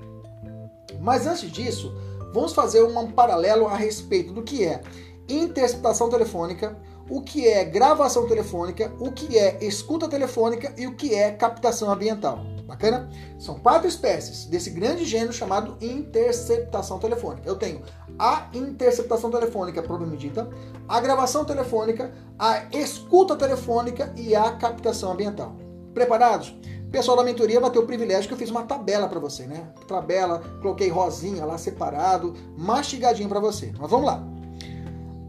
Mas antes disso, vamos fazer um paralelo a respeito do que é interceptação telefônica, o que é gravação telefônica, o que é escuta telefônica e o que é captação ambiental. Bacana? São quatro espécies desse grande gênero chamado interceptação telefônica. Eu tenho a interceptação telefônica propriamente dita, a gravação telefônica, a escuta telefônica e a captação ambiental. Preparados? pessoal da mentoria vai ter o privilégio que eu fiz uma tabela para você, né? Tabela, coloquei rosinha lá separado, mastigadinho para você. Mas vamos lá.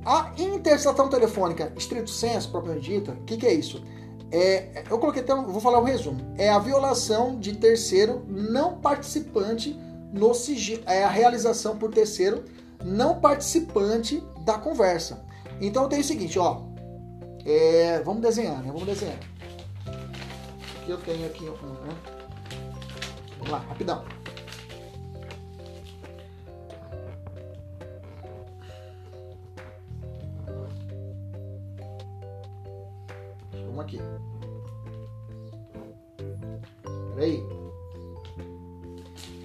A interceptação telefônica, estrito senso, propriamente dita, o que, que, é isso? É, eu coloquei até, vou falar o um resumo. É a violação de terceiro não participante no sigilo, é a realização por terceiro não participante da conversa. Então eu tenho o seguinte, ó. É, vamos desenhar, né? Vamos desenhar eu tenho aqui né? Vamos lá, rapidão. Vamos aqui. Peraí.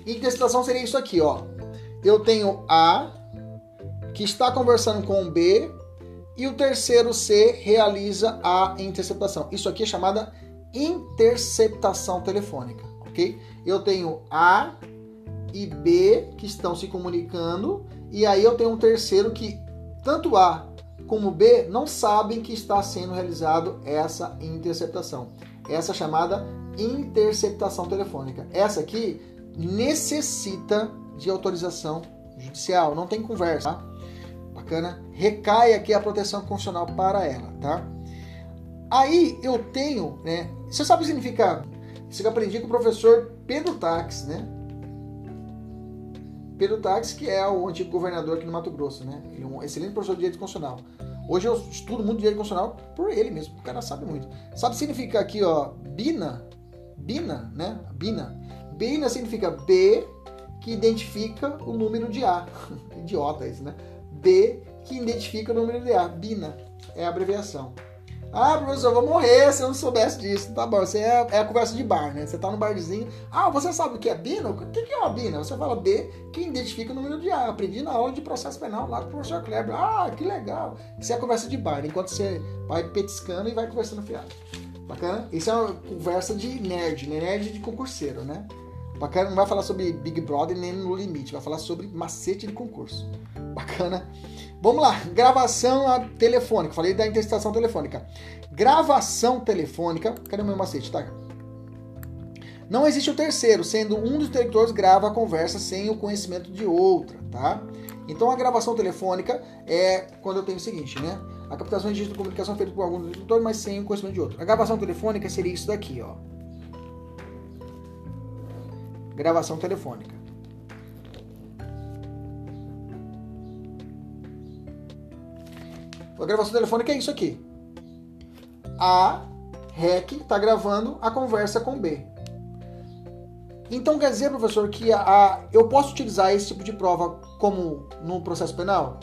Interceptação seria isso aqui, ó. Eu tenho A que está conversando com B e o terceiro C realiza a interceptação. Isso aqui é chamada interceptação telefônica, ok? Eu tenho A e B que estão se comunicando, e aí eu tenho um terceiro que tanto A como B não sabem que está sendo realizado essa interceptação. Essa chamada interceptação telefônica. Essa aqui necessita de autorização judicial, não tem conversa, tá? Bacana? Recai aqui a proteção constitucional para ela, tá? Aí eu tenho, né? Você sabe o que significa? Isso que eu aprendi com o professor Pedro Tax, né? Pedro Tax, que é o antigo governador aqui no Mato Grosso, né? Ele é um excelente professor de direito constitucional. Hoje eu estudo muito direito constitucional por ele mesmo, o cara sabe muito. Sabe o que significa aqui, ó, BINA? BINA, né? BINA. BINA significa B que identifica o número de A. Idiota isso, né? B que identifica o número de A. BINA é a abreviação. Ah, professor, eu vou morrer se eu não soubesse disso. Tá bom, você é, é a conversa de bar, né? Você tá no barzinho. Ah, você sabe o que é BINA? O que é uma BINA? Você fala B, que identifica o número de A. Aprendi na aula de processo penal lá com o professor Kleber. Ah, que legal. Isso é a conversa de bar, enquanto você vai petiscando e vai conversando fiado. Bacana? Isso é uma conversa de nerd, né? Nerd de concurseiro, né? Bacana, não vai falar sobre Big Brother nem no limite, vai falar sobre macete de concurso. Bacana? Vamos lá, gravação telefônica. Falei da interceptação telefônica. Gravação telefônica. Cadê meu macete? Tá. Não existe o terceiro, sendo um dos interlocutores grava a conversa sem o conhecimento de outra, tá? Então a gravação telefônica é quando eu tenho o seguinte, né? A captação de registro de comunicação é feita por algum dos interlocutores, mas sem o conhecimento de outro. A gravação telefônica seria isso daqui, ó. Gravação telefônica. A gravação telefônica é isso aqui. A REC está gravando a conversa com B. Então quer dizer, professor, que a, a, eu posso utilizar esse tipo de prova como no processo penal?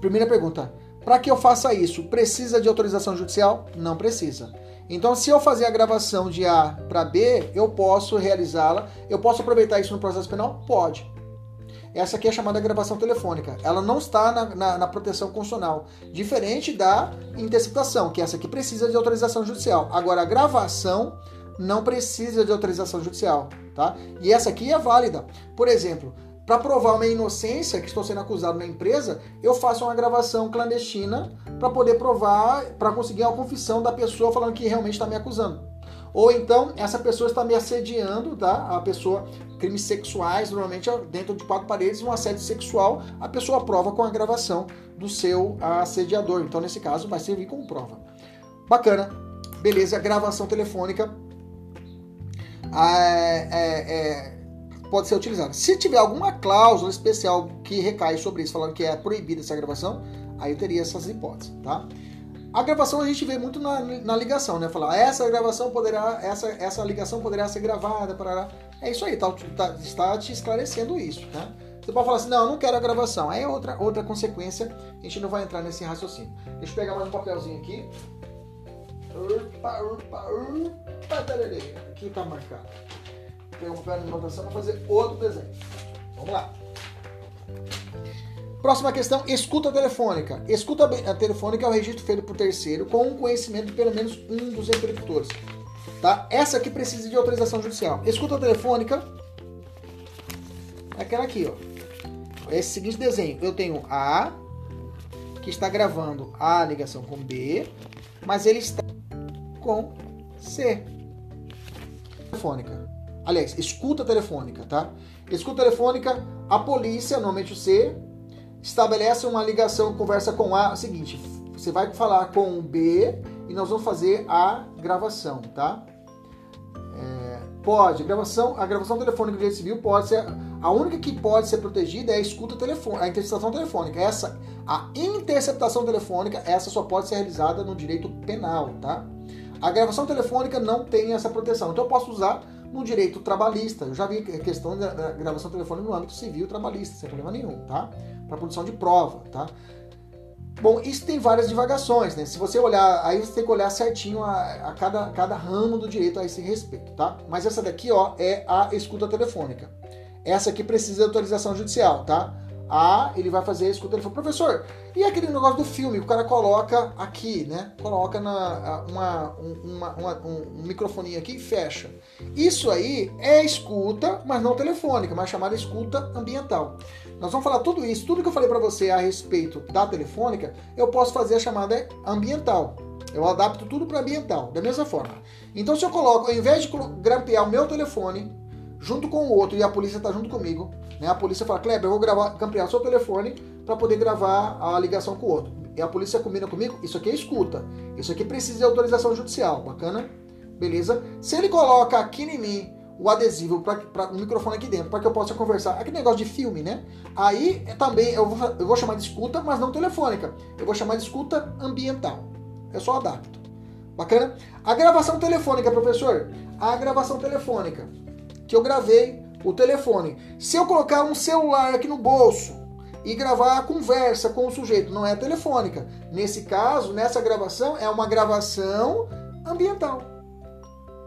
Primeira pergunta. Para que eu faça isso, precisa de autorização judicial? Não precisa. Então, se eu fazer a gravação de A para B, eu posso realizá-la. Eu posso aproveitar isso no processo penal? Pode. Essa aqui é chamada gravação telefônica. Ela não está na, na, na, proteção constitucional. Diferente da interceptação, que essa aqui precisa de autorização judicial. Agora, a gravação não precisa de autorização judicial. Tá? E essa aqui é válida. Por exemplo, para provar uma inocência que estou sendo acusado na empresa, eu faço uma gravação clandestina para poder provar, para conseguir uma confissão da pessoa falando que realmente está me acusando. Ou então, essa pessoa está me assediando, tá? A pessoa, crimes sexuais, normalmente dentro de quatro paredes, um assédio sexual, a pessoa prova com a gravação do seu assediador. Então, nesse caso, vai servir como prova. Bacana. Beleza, gravação telefônica é, é, é, pode ser utilizada. Se tiver alguma cláusula especial que recai sobre isso, falando que é proibida essa gravação, aí teria essas hipóteses, tá? A gravação a gente vê muito na, na ligação, né? Falar, essa gravação poderá, essa, essa ligação poderá ser gravada, para É isso aí, tá, tá, está te esclarecendo isso, tá? Você pode falar assim, não, eu não quero a gravação. Aí é outra, outra consequência, a gente não vai entrar nesse raciocínio. Deixa eu pegar mais um papelzinho aqui. Upa, upa, upa, aqui tá marcado. Pegar um papel de anotação para fazer outro desenho. Vamos lá. Próxima questão, escuta telefônica. Escuta telefônica é o registro feito por terceiro com o conhecimento de pelo menos um dos interlocutores. Tá? Essa aqui precisa de autorização judicial. Escuta telefônica é aquela aqui, ó. Esse seguinte desenho. Eu tenho A, que está gravando a ligação com B, mas ele está com C. Telefônica. Aliás, escuta telefônica, tá? Escuta telefônica, a polícia, normalmente o C, estabelece uma ligação, conversa com A, é o seguinte, você vai falar com B e nós vamos fazer a gravação, tá? É, pode, gravação, a gravação telefônica do direito civil pode ser, a única que pode ser protegida é a escuta telefônica, a interceptação telefônica. Essa, a interceptação telefônica, essa só pode ser realizada no direito penal, tá? A gravação telefônica não tem essa proteção, então eu posso usar no direito trabalhista. Eu já vi a questão da gravação telefônica no âmbito civil trabalhista, sem problema nenhum, tá? para produção de prova, tá? Bom, isso tem várias divagações, né? Se você olhar, aí você tem que olhar certinho a, a cada, cada ramo do direito a esse respeito, tá? Mas essa daqui, ó, é a escuta telefônica. Essa aqui precisa de autorização judicial, tá? A, ele vai fazer a escuta, ele falou, professor, e aquele negócio do filme que o cara coloca aqui, né? Coloca na, uma, uma, uma, um, um microfone aqui e fecha. Isso aí é escuta, mas não telefônica, mas chamada escuta ambiental. Nós vamos falar tudo isso, tudo que eu falei para você a respeito da telefônica, eu posso fazer a chamada ambiental. Eu adapto tudo para ambiental, da mesma forma. Então, se eu coloco, ao invés de grampear o meu telefone junto com o outro e a polícia está junto comigo, né? A polícia fala, Kleber, eu vou gravar, grampear o seu telefone para poder gravar a ligação com o outro. E a polícia combina comigo, isso aqui é escuta. Isso aqui precisa de autorização judicial, bacana? Beleza? Se ele coloca aqui em mim o adesivo para o microfone aqui dentro, para que eu possa conversar. Aquele negócio de filme, né? Aí é também eu vou, eu vou chamar de escuta, mas não telefônica. Eu vou chamar de escuta ambiental. Eu só adapto. Bacana? A gravação telefônica, professor. A gravação telefônica. Que eu gravei o telefone. Se eu colocar um celular aqui no bolso e gravar a conversa com o sujeito, não é telefônica. Nesse caso, nessa gravação, é uma gravação ambiental.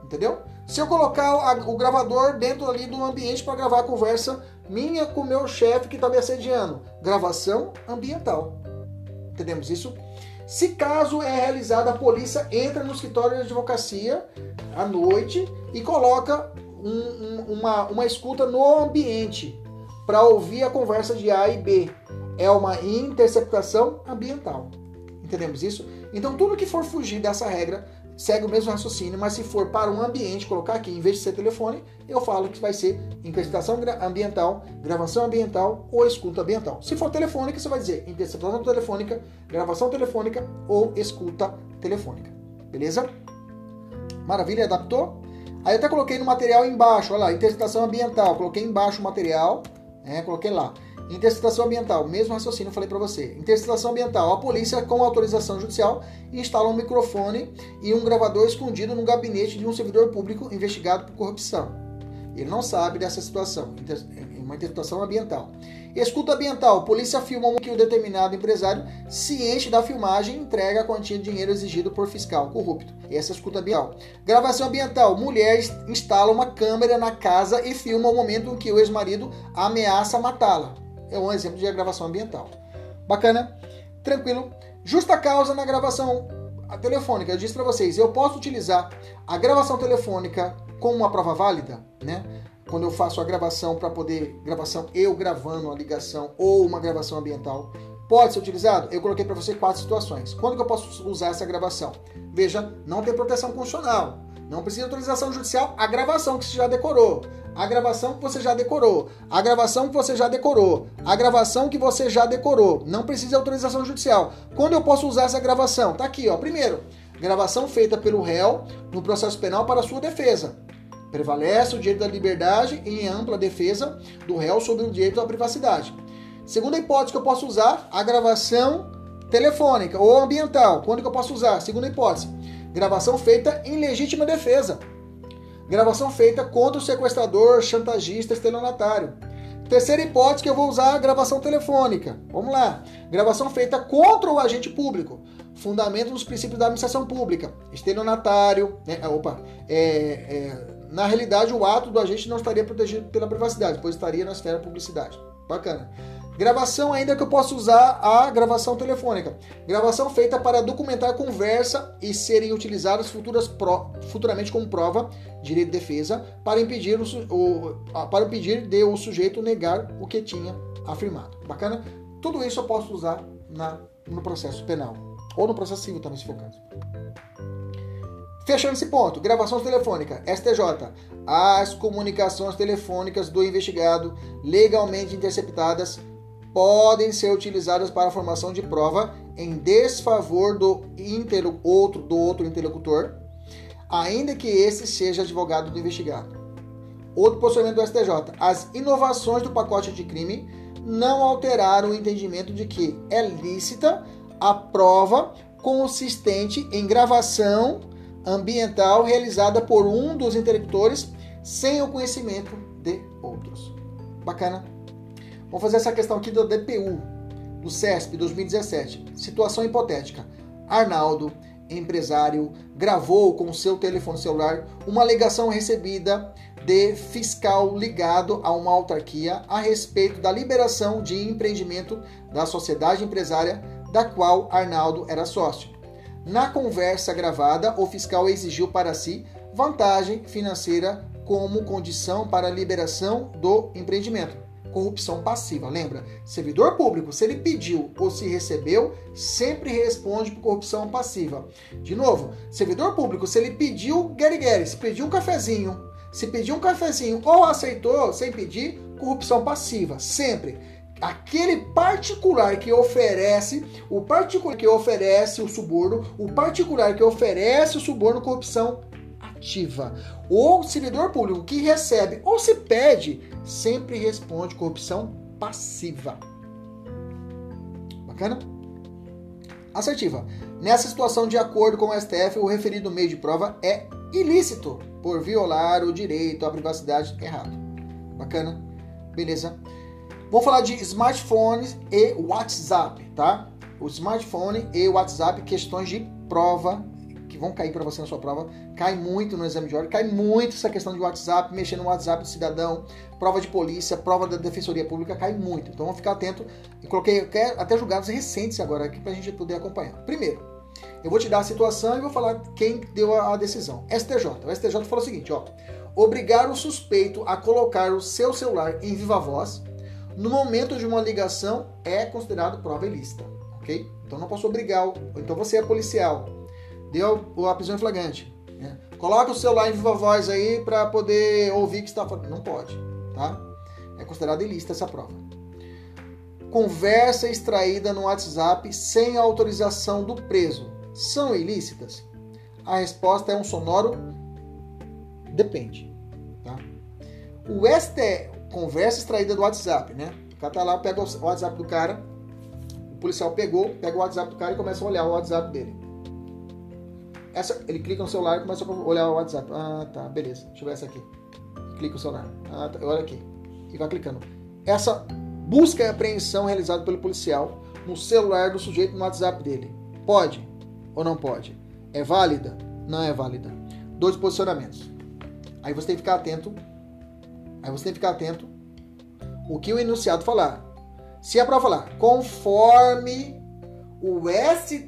Entendeu? Se eu colocar o gravador dentro ali do ambiente para gravar a conversa minha com o meu chefe que está me assediando, gravação ambiental. Entendemos isso? Se caso é realizado, a polícia entra no escritório de advocacia à noite e coloca um, um, uma, uma escuta no ambiente para ouvir a conversa de A e B. É uma interceptação ambiental. Entendemos isso? Então, tudo que for fugir dessa regra segue o mesmo raciocínio, mas se for para um ambiente, colocar aqui, em vez de ser telefone, eu falo que vai ser interceptação ambiental, gravação ambiental ou escuta ambiental. Se for telefônica, você vai dizer interceptação telefônica, gravação telefônica ou escuta telefônica. Beleza? Maravilha, adaptou? Aí eu até coloquei no material embaixo, olha lá, interceptação ambiental, coloquei embaixo o material, né, coloquei lá. Interceptação ambiental, mesmo raciocínio eu falei para você. Interceptação ambiental, a polícia com autorização judicial instala um microfone e um gravador escondido no gabinete de um servidor público investigado por corrupção. Ele não sabe dessa situação, uma interceptação ambiental. Escuta ambiental, polícia filma que o determinado empresário ciente da filmagem entrega a quantia de dinheiro exigido por fiscal corrupto. Essa é escuta ambiental. Gravação ambiental, mulher instala uma câmera na casa e filma o momento em que o ex-marido ameaça matá-la é um exemplo de gravação ambiental. Bacana? Tranquilo? Justa causa na gravação telefônica. Eu disse para vocês, eu posso utilizar a gravação telefônica como uma prova válida, né? Quando eu faço a gravação para poder gravação eu gravando a ligação ou uma gravação ambiental, pode ser utilizado? Eu coloquei para você quatro situações. Quando que eu posso usar essa gravação? Veja, não tem proteção constitucional. Não precisa de autorização judicial, a gravação que você já decorou. A gravação que você já decorou. A gravação que você já decorou. A gravação que você já decorou. Não precisa de autorização judicial. Quando eu posso usar essa gravação? Tá aqui, ó. Primeiro, gravação feita pelo réu no processo penal para sua defesa. Prevalece o direito da liberdade em ampla defesa do réu sobre o direito à privacidade. Segunda hipótese que eu posso usar, a gravação telefônica ou ambiental. Quando que eu posso usar? Segunda hipótese Gravação feita em legítima defesa. Gravação feita contra o sequestrador, chantagista, estelionatário. Terceira hipótese que eu vou usar a gravação telefônica. Vamos lá. Gravação feita contra o agente público. Fundamento nos princípios da administração pública. Estelionatário. Né? Opa. É, é, na realidade, o ato do agente não estaria protegido pela privacidade, pois estaria na esfera publicidade. Bacana. Gravação ainda que eu posso usar a gravação telefônica. Gravação feita para documentar conversa e serem utilizadas futuras pro, futuramente como prova, direito de defesa, para impedir, o, o, para impedir de o sujeito negar o que tinha afirmado. Bacana? Tudo isso eu posso usar na, no processo penal. Ou no processo civil também, se for caso. Fechando esse ponto, gravação telefônica, STJ. As comunicações telefônicas do investigado legalmente interceptadas podem ser utilizadas para a formação de prova em desfavor do, outro, do outro interlocutor, ainda que esse seja advogado do investigado. Outro posicionamento do STJ. As inovações do pacote de crime não alteraram o entendimento de que é lícita a prova consistente em gravação ambiental realizada por um dos interlocutores sem o conhecimento de outros. Bacana? Vamos fazer essa questão aqui do DPU, do CESP 2017. Situação hipotética. Arnaldo, empresário gravou com seu telefone celular uma alegação recebida de fiscal ligado a uma autarquia a respeito da liberação de empreendimento da sociedade empresária da qual Arnaldo era sócio. Na conversa gravada, o fiscal exigiu para si vantagem financeira como condição para a liberação do empreendimento. Corrupção passiva, lembra? Servidor público, se ele pediu ou se recebeu, sempre responde por corrupção passiva. De novo, servidor público, se ele pediu guerigueri, se pediu um cafezinho, se pediu um cafezinho ou aceitou sem pedir, corrupção passiva, sempre. Aquele particular que oferece, o particular que oferece o suborno, o particular que oferece o suborno, corrupção ativa. O servidor público que recebe ou se pede, sempre responde corrupção passiva. Bacana? Assertiva. Nessa situação, de acordo com o STF, o referido meio de prova é ilícito por violar o direito à privacidade errado. Bacana? Beleza? Vamos falar de smartphones e WhatsApp, tá? O smartphone e WhatsApp, questões de prova que vão cair para você na sua prova. Cai muito no exame de ordem, cai muito essa questão de WhatsApp, mexer no WhatsApp do cidadão, prova de polícia, prova da Defensoria Pública, cai muito. Então vamos ficar atento. E coloquei até julgados recentes agora aqui para a gente poder acompanhar. Primeiro, eu vou te dar a situação e vou falar quem deu a decisão. STJ. O STJ falou o seguinte, ó. Obrigar o suspeito a colocar o seu celular em viva voz no momento de uma ligação é considerado prova ilícita, ok? Então não posso obrigar. Então você é policial, deu a prisão em flagrante. Né? Coloca o celular em viva voz aí para poder ouvir que está falando. Não pode, tá? É considerado ilícita essa prova. Conversa extraída no WhatsApp sem autorização do preso são ilícitas? A resposta é um sonoro depende. Tá? O ST, conversa extraída do WhatsApp, né? O cara tá lá, pega o WhatsApp do cara, o policial pegou, pega o WhatsApp do cara e começa a olhar o WhatsApp dele. Essa, ele clica no celular e começa a olhar o WhatsApp. Ah, tá, beleza. Deixa eu ver essa aqui. Clica no celular. Ah, tá, olha aqui. E vai clicando. Essa busca e apreensão realizada pelo policial no celular do sujeito no WhatsApp dele. Pode? ou não pode? É válida? Não é válida. Dois posicionamentos. Aí você tem que ficar atento. Aí você tem que ficar atento o que o enunciado falar. Se a prova falar, conforme o STF,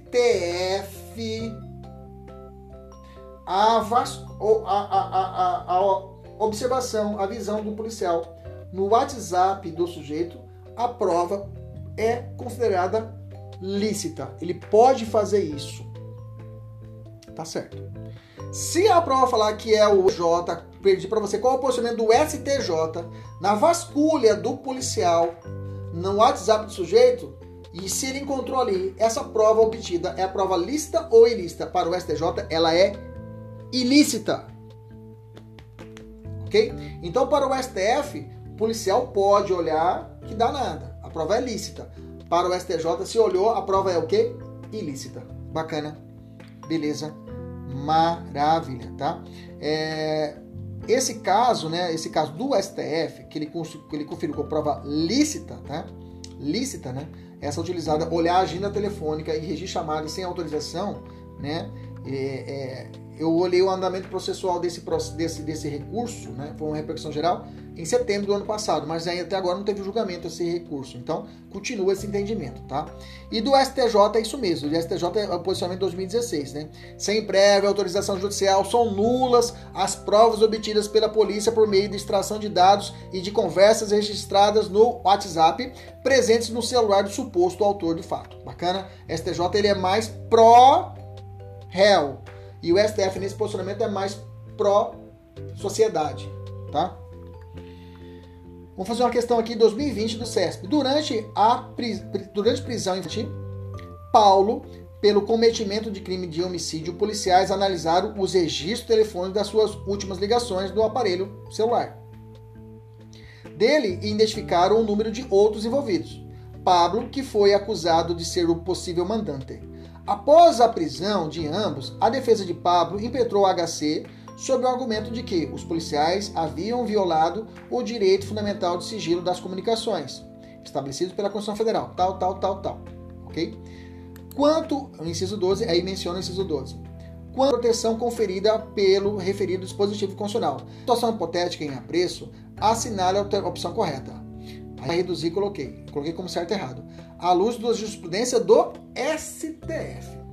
a, a, a, a, observação, a visão do policial no WhatsApp do sujeito, a prova é considerada lícita. Ele pode fazer isso. Tá certo. Se a prova falar que é o J, perdi para você qual é o posicionamento do STJ na vasculha do policial no WhatsApp do sujeito, e se ele encontrou ali essa prova obtida, é a prova lícita ou ilícita para o STJ, ela é ilícita. Ok? Então, para o STF, o policial pode olhar que dá nada. A prova é lícita. Para o STJ, se olhou, a prova é o quê? Ilícita. Bacana. Beleza maravilha, tá? É, esse caso, né, esse caso do STF, que ele, que ele conferiu com prova lícita, tá? Lícita, né? Essa utilizada, olhar a agenda telefônica e registrar chamadas sem autorização, né? É, é, eu olhei o andamento processual desse, desse, desse recurso, né? Foi uma repercussão geral em setembro do ano passado, mas aí até agora não teve julgamento esse recurso. Então, continua esse entendimento, tá? E do STJ é isso mesmo. O STJ é o posicionamento de 2016, né? Sem prévia autorização judicial, são nulas as provas obtidas pela polícia por meio de extração de dados e de conversas registradas no WhatsApp presentes no celular do suposto autor do fato. Bacana? STJ ele é mais pró réu e o STF nesse posicionamento é mais pró sociedade, tá? Vamos fazer uma questão aqui 2020 do CESP. Durante a durante prisão infantil, Paulo, pelo cometimento de crime de homicídio, policiais analisaram os registros telefônicos das suas últimas ligações do aparelho celular. Dele identificaram o número de outros envolvidos. Pablo, que foi acusado de ser o possível mandante. Após a prisão de ambos, a defesa de Pablo impetrou o HC sob o argumento de que os policiais haviam violado o direito fundamental de sigilo das comunicações, estabelecido pela Constituição Federal, tal, tal, tal, tal, ok? Quanto, o inciso 12, aí menciona o inciso 12. Quanto à proteção conferida pelo referido dispositivo constitucional. Situação hipotética em apreço, assinale a opção correta. Aí reduzi e coloquei. Coloquei como certo e errado. À luz da jurisprudência do STF.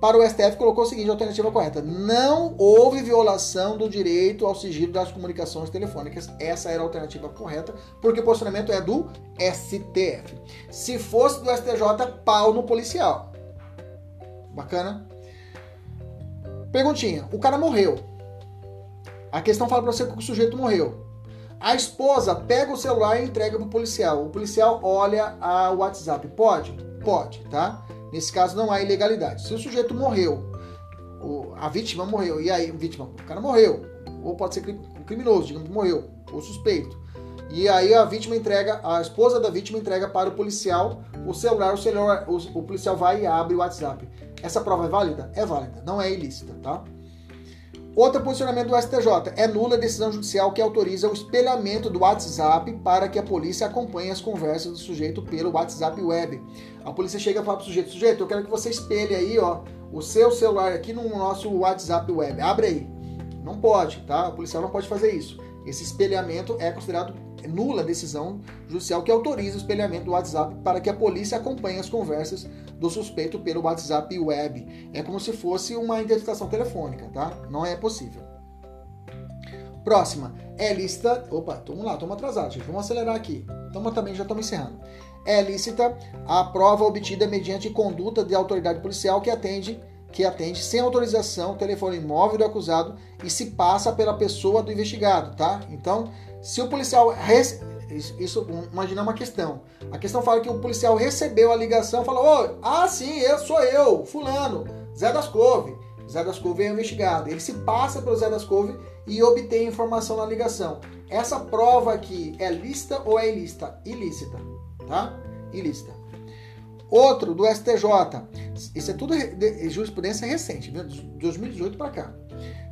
Para o STF, colocou o seguinte: alternativa correta. Não houve violação do direito ao sigilo das comunicações telefônicas. Essa era a alternativa correta, porque o posicionamento é do STF. Se fosse do STJ, pau no policial. Bacana? Perguntinha: o cara morreu. A questão fala para você que o sujeito morreu. A esposa pega o celular e entrega para o policial. O policial olha o WhatsApp. Pode? Pode, tá? Nesse caso não há ilegalidade. Se o sujeito morreu, a vítima morreu, e aí, vítima, o cara morreu, ou pode ser um criminoso, digamos que morreu, ou suspeito. E aí a vítima entrega, a esposa da vítima entrega para o policial o celular, o celular, o, o policial vai e abre o WhatsApp. Essa prova é válida? É válida, não é ilícita, tá? Outro posicionamento do STJ é nula a decisão judicial que autoriza o espelhamento do WhatsApp para que a polícia acompanhe as conversas do sujeito pelo WhatsApp web. A polícia chega e fala para o sujeito: sujeito, eu quero que você espelhe aí, ó, o seu celular aqui no nosso WhatsApp web. Abre aí. Não pode, tá? O policial não pode fazer isso. Esse espelhamento é considerado nula a decisão judicial que autoriza o espelhamento do WhatsApp para que a polícia acompanhe as conversas do suspeito pelo WhatsApp web. É como se fosse uma identificação telefônica, tá? Não é possível. Próxima, é lista. Opa, vamos lá, estamos atrasados, gente. Vamos acelerar aqui. Então também já estamos encerrando. É lícita a prova obtida mediante conduta de autoridade policial que atende que atende sem autorização o telefone imóvel do acusado e se passa pela pessoa do investigado, tá? Então, se o policial isso, imagina uma questão. A questão fala que o policial recebeu a ligação, falou: oh, "Ah, sim, eu sou eu, fulano, Zé das Couve". Zé das Couve é investigado. Ele se passa pelo Zé das Couve e obtém informação na ligação. Essa prova aqui é lista ou é ilícita? Ilícita, tá? Ilícita. Outro do STJ. Isso é tudo jurisprudência recente, viu? de 2018 para cá.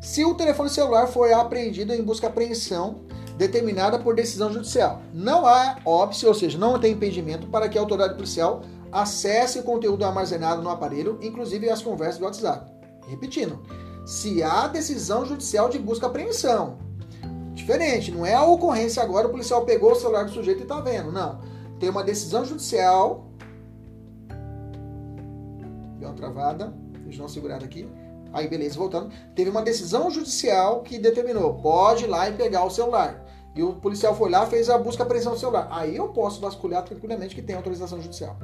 Se o telefone celular foi apreendido em busca apreensão determinada por decisão judicial. Não há óbice, ou seja, não tem impedimento para que a autoridade policial acesse o conteúdo armazenado no aparelho, inclusive as conversas do WhatsApp. Repetindo, se há decisão judicial de busca apreensão. Diferente, não é a ocorrência agora, o policial pegou o celular do sujeito e está vendo. Não. Tem uma decisão judicial. Deu uma travada. Deixa eu dar uma segurada aqui. Aí, beleza, voltando. Teve uma decisão judicial que determinou: pode ir lá e pegar o celular e o policial foi lá, fez a busca apreensão do celular. Aí eu posso vasculhar tranquilamente que tem autorização judicial.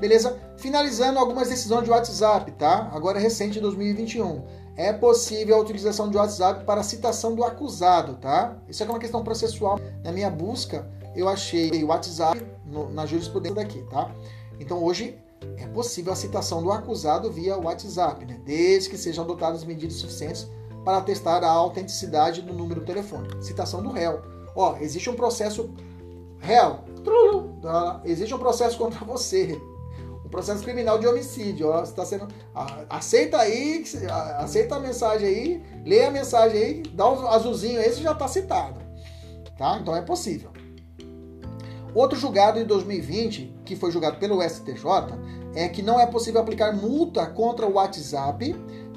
Beleza? Finalizando algumas decisões de WhatsApp, tá? Agora recente, 2021. É possível a utilização de WhatsApp para citação do acusado, tá? Isso é uma questão processual. Na minha busca, eu achei o WhatsApp no, na jurisprudência daqui, tá? Então hoje é possível a citação do acusado via WhatsApp, né? Desde que sejam adotadas medidas suficientes para testar a autenticidade do número do telefone. Citação do réu. Ó, existe um processo réu. Tá? Existe um processo contra você. Um processo criminal de homicídio. Ó, está sendo aceita aí, aceita a mensagem aí, lê a mensagem aí, dá um azulzinho aí, você já está citado. Tá? Então é possível. Outro julgado em 2020, que foi julgado pelo STJ, é que não é possível aplicar multa contra o WhatsApp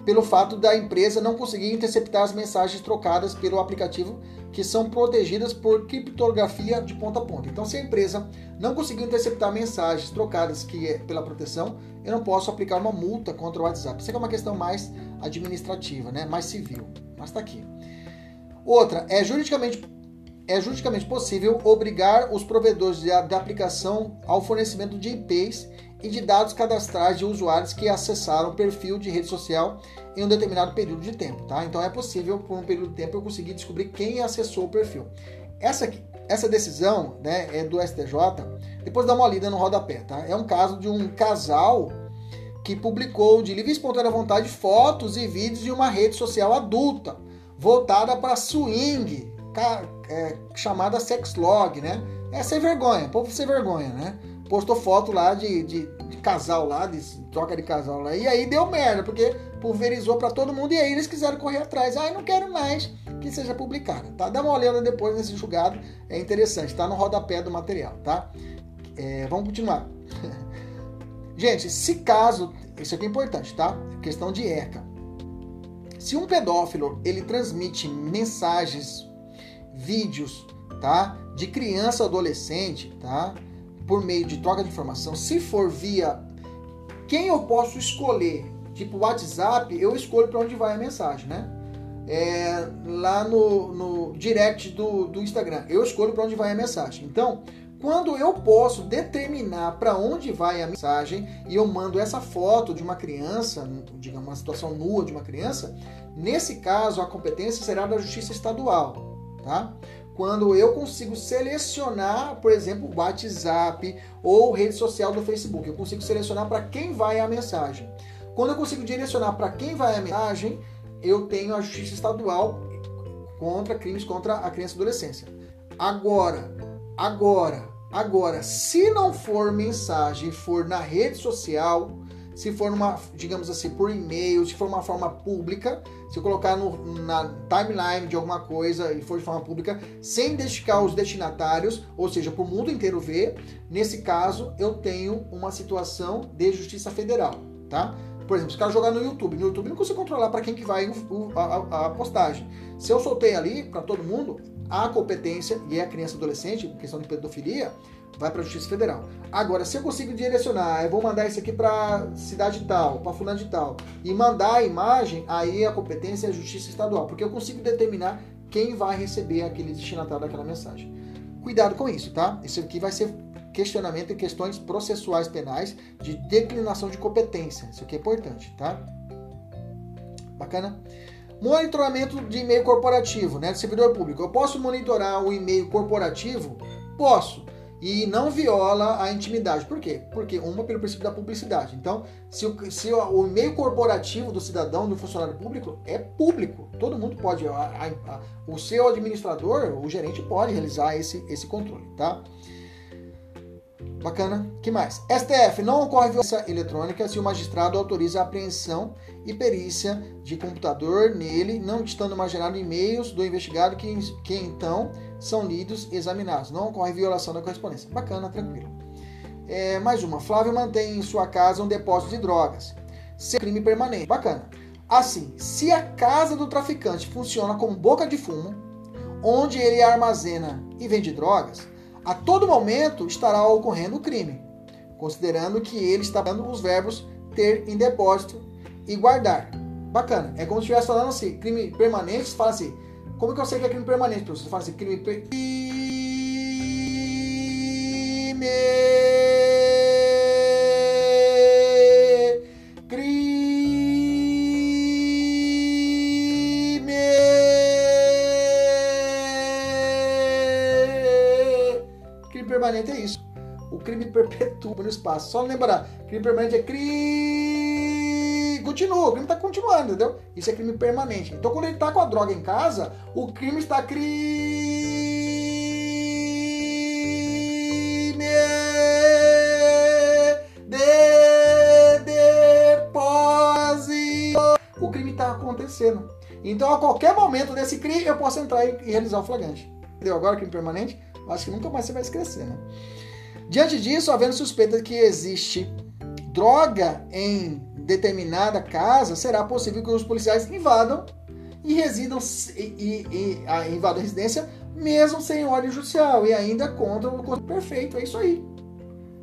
pelo fato da empresa não conseguir interceptar as mensagens trocadas pelo aplicativo que são protegidas por criptografia de ponta a ponta. Então, se a empresa não conseguir interceptar mensagens trocadas que é pela proteção, eu não posso aplicar uma multa contra o WhatsApp. Isso é uma questão mais administrativa, né? mais civil. Mas está aqui. Outra, é juridicamente é juridicamente possível obrigar os provedores de, de aplicação ao fornecimento de IPs e de dados cadastrais de usuários que acessaram o perfil de rede social em um determinado período de tempo, tá? Então é possível por um período de tempo eu conseguir descobrir quem acessou o perfil. Essa essa decisão, né, é do STJ. Depois dá uma lida no rodapé, tá? É um caso de um casal que publicou de livre e espontânea vontade fotos e vídeos de uma rede social adulta voltada para swing, é, chamada sexlog, né? É sem vergonha, povo sem vergonha, né? Postou foto lá de, de, de, casal lá, de troca de casal lá. E aí deu merda, porque pulverizou para todo mundo e aí eles quiseram correr atrás. Ah, não quero mais que seja publicada, tá? Dá uma olhada depois nesse julgado, é interessante, tá no rodapé do material, tá? É, vamos continuar. Gente, se caso, isso aqui é importante, tá? Questão de ECA. Se um pedófilo ele transmite mensagens, vídeos, tá, de criança ou adolescente, tá, por meio de troca de informação, se for via quem eu posso escolher, tipo WhatsApp, eu escolho para onde vai a mensagem, né? É, lá no, no direct do, do Instagram, eu escolho para onde vai a mensagem. Então, quando eu posso determinar para onde vai a mensagem e eu mando essa foto de uma criança, digamos uma situação nua de uma criança, nesse caso a competência será da Justiça Estadual, tá? Quando eu consigo selecionar, por exemplo, o WhatsApp ou rede social do Facebook, eu consigo selecionar para quem vai a mensagem. Quando eu consigo direcionar para quem vai a mensagem, eu tenho a Justiça Estadual contra crimes contra a criança e adolescência. Agora, Agora, agora, se não for mensagem, for na rede social, se for numa, digamos assim, por e-mail, se for uma forma pública, se eu colocar no, na timeline de alguma coisa e for de forma pública, sem identificar os destinatários, ou seja, para o mundo inteiro ver, nesse caso eu tenho uma situação de justiça federal, tá? Por exemplo, se o cara jogar no YouTube, no YouTube não consigo controlar para quem que vai a, a, postagem. Se eu soltei ali para todo mundo, a competência, e é a criança e adolescente, questão de pedofilia, vai para a Justiça Federal. Agora, se eu consigo direcionar, eu vou mandar isso aqui para cidade tal, para fulano de tal, e mandar a imagem, aí a competência é a Justiça Estadual, porque eu consigo determinar quem vai receber aquele destinatário daquela mensagem. Cuidado com isso, tá? Isso aqui vai ser questionamento em questões processuais penais de declinação de competência. Isso aqui é importante, tá? Bacana? Monitoramento de e-mail corporativo, né, de servidor público. Eu posso monitorar o e-mail corporativo? Posso. E não viola a intimidade. Por quê? Porque uma pelo princípio da publicidade. Então, se o, se o e-mail corporativo do cidadão, do funcionário público, é público. Todo mundo pode. A, a, a, o seu administrador, o gerente, pode realizar esse, esse controle, tá? Bacana. que mais? STF. Não ocorre violência eletrônica se o magistrado autoriza a apreensão e perícia de computador nele, não estando imaginado e-mails do investigado que, que então são lidos e examinados. Não ocorre violação da correspondência. Bacana, tranquilo. É, mais uma. Flávio mantém em sua casa um depósito de drogas. Sem crime permanente. Bacana. Assim, se a casa do traficante funciona como boca de fumo, onde ele armazena e vende drogas, a todo momento estará ocorrendo o crime, considerando que ele está dando os verbos ter em depósito e guardar. Bacana. É como se estivesse falando assim, crime permanente, fala assim, como que eu sei que é crime permanente, professor? Você fala assim, crime per... crime permanente é isso. O crime perpetua no espaço. Só lembrar, crime permanente é crime. Continua, o crime está continuando, entendeu? Isso é crime permanente. Então, quando ele está com a droga em casa, o crime está crime de depósito. O crime está acontecendo. Então, a qualquer momento desse crime, eu posso entrar e realizar o flagrante. Entendeu? Agora, crime permanente acho que nunca mais você vai esquecer, né? Diante disso, havendo suspeita que existe droga em determinada casa, será possível que os policiais invadam e residam e, e, e invadam a residência mesmo sem ordem judicial e ainda contra o perfeito. É isso aí.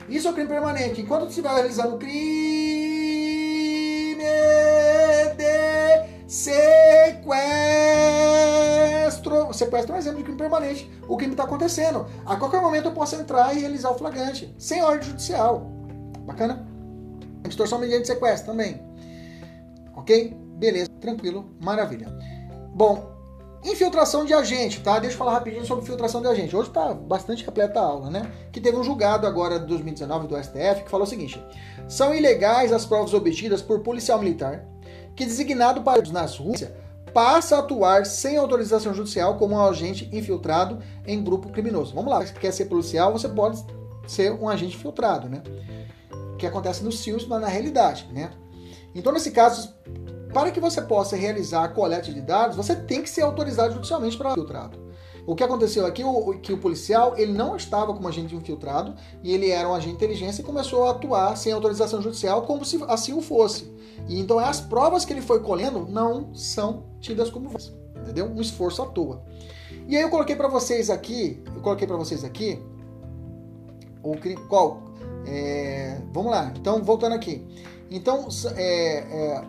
Isso é o crime permanente. Enquanto vai realizando o crime de sequestro. Sequestro é um exemplo de crime permanente. O crime está acontecendo. A qualquer momento eu posso entrar e realizar o flagrante, sem ordem judicial. Bacana? Extorsão mediante sequestro também. Ok? Beleza, tranquilo, maravilha. Bom, infiltração de agente, tá? Deixa eu falar rapidinho sobre infiltração de agente. Hoje está bastante repleta a aula, né? Que teve um julgado agora de 2019 do STF que falou o seguinte: são ilegais as provas obtidas por policial militar que designado para nas Rússia passa a atuar sem autorização judicial como um agente infiltrado em grupo criminoso. Vamos lá, se quer ser policial, você pode ser um agente infiltrado, né? Que acontece nos CIOs, mas na realidade, né? Então, nesse caso, para que você possa realizar a coleta de dados, você tem que ser autorizado judicialmente para infiltrado. O que aconteceu aqui o que o policial ele não estava como agente infiltrado e ele era um agente de inteligência e começou a atuar sem autorização judicial como se assim o fosse. E então as provas que ele foi colhendo não são tidas como entendeu? Um esforço à toa. E aí eu coloquei para vocês aqui, eu coloquei para vocês aqui o qual é, vamos lá. Então voltando aqui. Então é, é,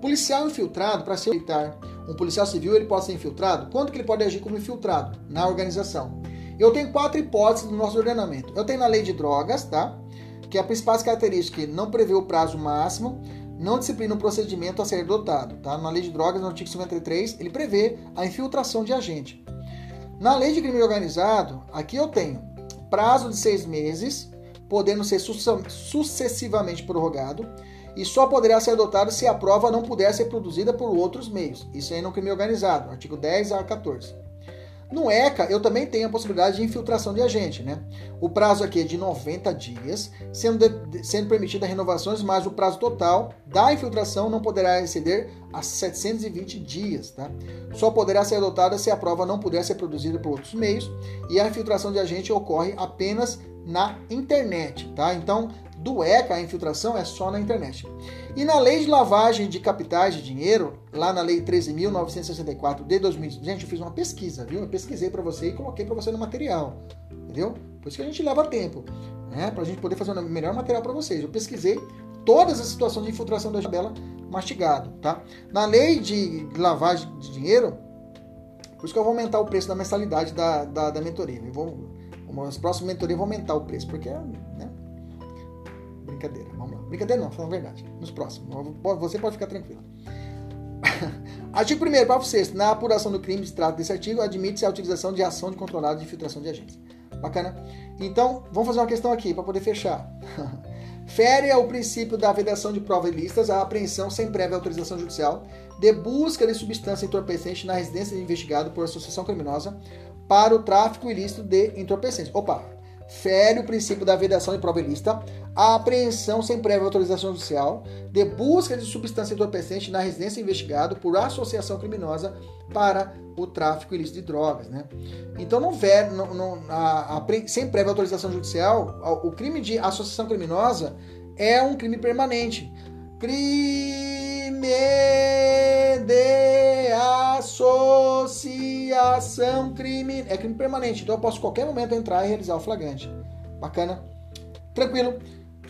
policial infiltrado para ser militar um policial civil ele pode ser infiltrado? Quando que ele pode agir como infiltrado? Na organização. Eu tenho quatro hipóteses no nosso ordenamento. Eu tenho na lei de drogas, tá? Que a principal característica não prevê o prazo máximo, não disciplina o procedimento a ser adotado, tá? Na lei de drogas, no artigo 53, ele prevê a infiltração de agente. Na lei de crime organizado, aqui eu tenho prazo de seis meses, podendo ser sucessivamente prorrogado, e só poderá ser adotado se a prova não puder ser produzida por outros meios. Isso aí no crime organizado, artigo 10 a 14. No ECA, eu também tenho a possibilidade de infiltração de agente, né? O prazo aqui é de 90 dias, sendo, sendo permitida renovações, mas o prazo total da infiltração não poderá exceder a 720 dias, tá? Só poderá ser adotada se a prova não puder ser produzida por outros meios e a infiltração de agente ocorre apenas na internet, tá? Então, do ECA, a infiltração é só na internet. E na lei de lavagem de capitais de dinheiro, lá na lei 13.964 de 2000, gente, eu fiz uma pesquisa, viu? Eu pesquisei para você e coloquei para você no material, entendeu? Por isso que a gente leva tempo, né? Para a gente poder fazer o melhor material para vocês. Eu pesquisei todas as situações de infiltração da tabela mastigado, tá? Na lei de lavagem de dinheiro, por isso que eu vou aumentar o preço da mensalidade da, da, da mentoria. Eu vou, as próximas mentorias vão aumentar o preço, porque né, Brincadeira, vamos lá. Brincadeira não, falando a verdade. Nos próximos. Você pode ficar tranquilo. artigo 1 parágrafo 6 Na apuração do crime de trata desse artigo, admite-se a utilização de ação de controlada de infiltração de agentes. Bacana? Então, vamos fazer uma questão aqui para poder fechar. Fere ao princípio da vedação de provas ilícitas a apreensão sem prévia autorização judicial de busca de substância entorpecente na residência de investigado por associação criminosa para o tráfico ilícito de entorpecentes. Opa, fere o princípio da vedação de prova ilícita, a apreensão sem prévia autorização judicial, de busca de substância entorpecente na residência investigado por associação criminosa para o tráfico ilícito de drogas, né? Então, não ver, não, não, a, a, sem prévia autorização judicial, o crime de associação criminosa é um crime permanente. Crime de associação crime é crime permanente, então eu posso a qualquer momento entrar e realizar o flagrante. Bacana? Tranquilo?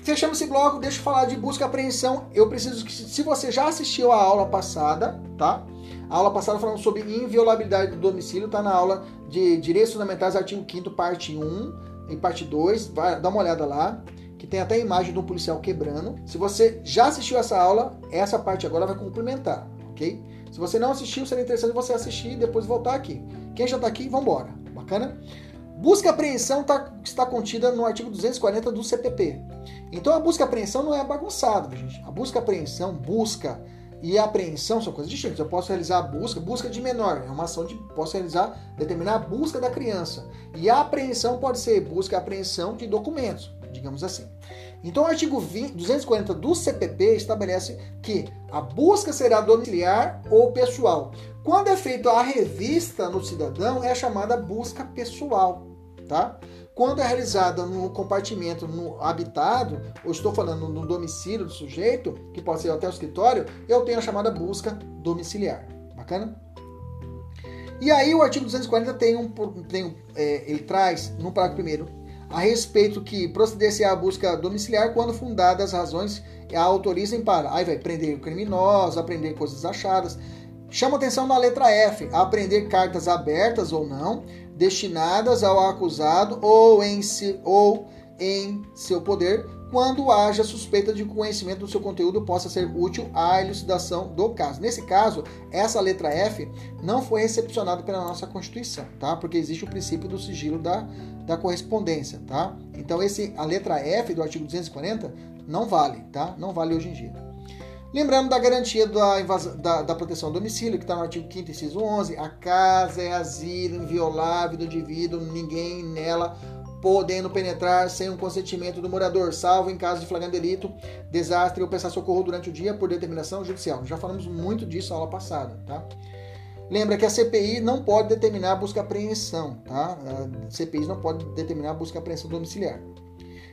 Fechamos esse bloco, deixa eu falar de busca e apreensão. Eu preciso que, se você já assistiu a aula passada, tá? A aula passada falando sobre inviolabilidade do domicílio, tá na aula de Direitos Fundamentais, artigo 5 parte 1 e parte 2. Vai, dá uma olhada lá, que tem até a imagem de um policial quebrando. Se você já assistiu essa aula, essa parte agora vai complementar, ok? Se você não assistiu, seria interessante você assistir e depois voltar aqui. Quem já está aqui, vamos embora. Bacana? Busca e apreensão tá, está contida no artigo 240 do CPP. Então a busca e apreensão não é bagunçada, gente. A busca e apreensão, busca e apreensão são coisas distintas. Eu posso realizar a busca, busca de menor, é uma ação de posso realizar, determinar a busca da criança. E a apreensão pode ser busca e apreensão de documentos, digamos assim. Então, o artigo 20, 240 do CPP estabelece que a busca será domiciliar ou pessoal. Quando é feita a revista no cidadão, é chamada busca pessoal, tá? Quando é realizada no compartimento no habitado, ou estou falando no domicílio do sujeito, que pode ser até o escritório, eu tenho a chamada busca domiciliar. Bacana? E aí o artigo 240 tem um, tem, é, ele traz no parágrafo primeiro a respeito que proceder-se à busca domiciliar quando fundadas as razões a autorizem para. Aí vai prender criminosos, apreender coisas achadas. Chama atenção na letra F, apreender cartas abertas ou não, destinadas ao acusado ou em, si, ou em seu poder, quando haja suspeita de que o conhecimento do seu conteúdo possa ser útil à elucidação do caso. Nesse caso, essa letra F não foi recepcionada pela nossa Constituição, tá? Porque existe o princípio do sigilo da, da correspondência, tá? Então, esse, a letra F do artigo 240 não vale, tá? Não vale hoje em dia. Lembrando da garantia da, da, da, proteção ao domicílio, que está no artigo 5 inciso 11, a casa é asilo inviolável do indivíduo, ninguém nela podendo penetrar sem o consentimento do morador, salvo em caso de flagrante delito, desastre ou prestar socorro durante o dia por determinação judicial. Já falamos muito disso na aula passada, tá? Lembra que a CPI não pode determinar busca apreensão, tá? A CPI não pode determinar busca apreensão domiciliar.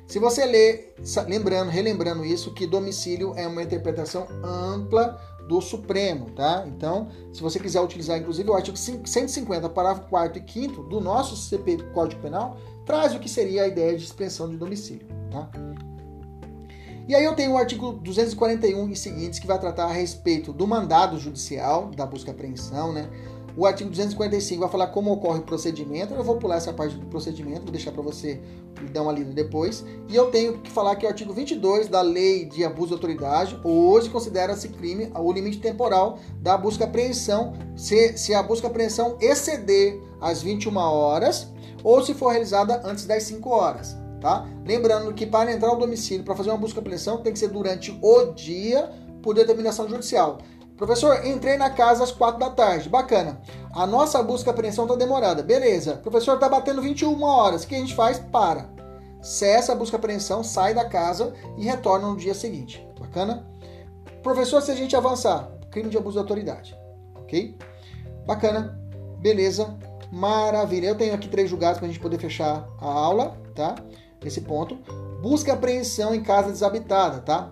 Se você ler, lembrando, relembrando isso, que domicílio é uma interpretação ampla do Supremo, tá? Então, se você quiser utilizar, inclusive, o artigo 150, parágrafo 4 e 5 do nosso CP, Código Penal, traz o que seria a ideia de expressão de domicílio, tá? E aí eu tenho o artigo 241 e seguintes que vai tratar a respeito do mandado judicial, da busca e apreensão, né? O artigo 245 vai falar como ocorre o procedimento. Eu vou pular essa parte do procedimento, vou deixar para você dar uma lida depois. E eu tenho que falar que o artigo 22 da Lei de Abuso de Autoridade hoje considera-se crime o limite temporal da busca e apreensão se, se a busca e apreensão exceder as 21 horas ou se for realizada antes das 5 horas. Tá? Lembrando que para entrar ao domicílio, para fazer uma busca e apreensão, tem que ser durante o dia por determinação judicial. Professor, entrei na casa às 4 da tarde. Bacana. A nossa busca e apreensão está demorada. Beleza. Professor, está batendo 21 horas. O que a gente faz? Para. Cessa a busca e apreensão, sai da casa e retorna no dia seguinte. Bacana? Professor, se a gente avançar, crime de abuso de autoridade. Ok? Bacana. Beleza. Maravilha. Eu tenho aqui três julgados para a gente poder fechar a aula, tá? nesse ponto. Busca apreensão em casa desabitada, tá?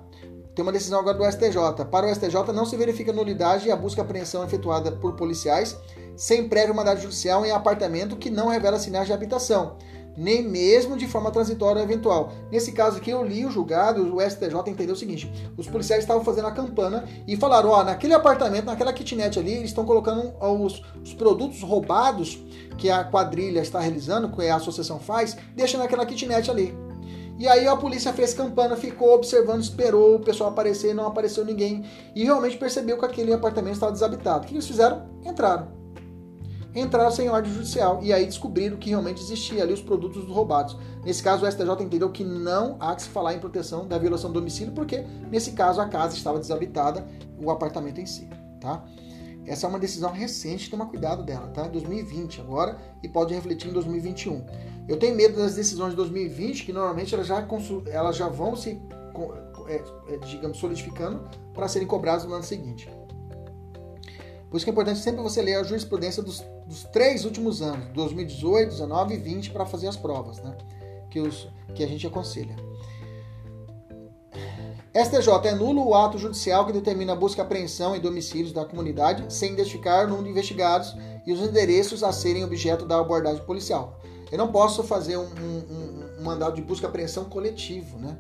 Tem uma decisão agora do STJ. Para o STJ não se verifica nulidade e a busca apreensão é efetuada por policiais sem prévio mandado judicial em apartamento que não revela sinais de habitação nem mesmo de forma transitória ou eventual. Nesse caso aqui, eu li o julgado, o STJ entendeu o seguinte: os policiais estavam fazendo a campana e falaram: ó, naquele apartamento, naquela kitnet ali, eles estão colocando os, os produtos roubados que a quadrilha está realizando, que a associação faz, deixa naquela kitnet ali. E aí a polícia fez campana, ficou observando, esperou o pessoal aparecer, não apareceu ninguém e realmente percebeu que aquele apartamento estava desabitado. O que eles fizeram? Entraram entraram sem ordem judicial e aí descobriram que realmente existia ali os produtos roubados. Nesse caso, o STJ entendeu que não há que se falar em proteção da violação do domicílio, porque nesse caso a casa estava desabitada, o apartamento em si, tá? Essa é uma decisão recente, toma cuidado dela, tá? 2020 agora e pode refletir em 2021. Eu tenho medo das decisões de 2020, que normalmente elas já, elas já vão se, é, é, digamos, solidificando para serem cobradas no ano seguinte. Por isso que é importante sempre você ler a jurisprudência dos, dos três últimos anos, 2018, 19 e 20, para fazer as provas, né? Que, os, que a gente aconselha. STJ é nulo o ato judicial que determina a busca e apreensão em domicílios da comunidade sem identificar o número de investigados e os endereços a serem objeto da abordagem policial. Eu não posso fazer um, um, um mandado de busca e apreensão coletivo, né?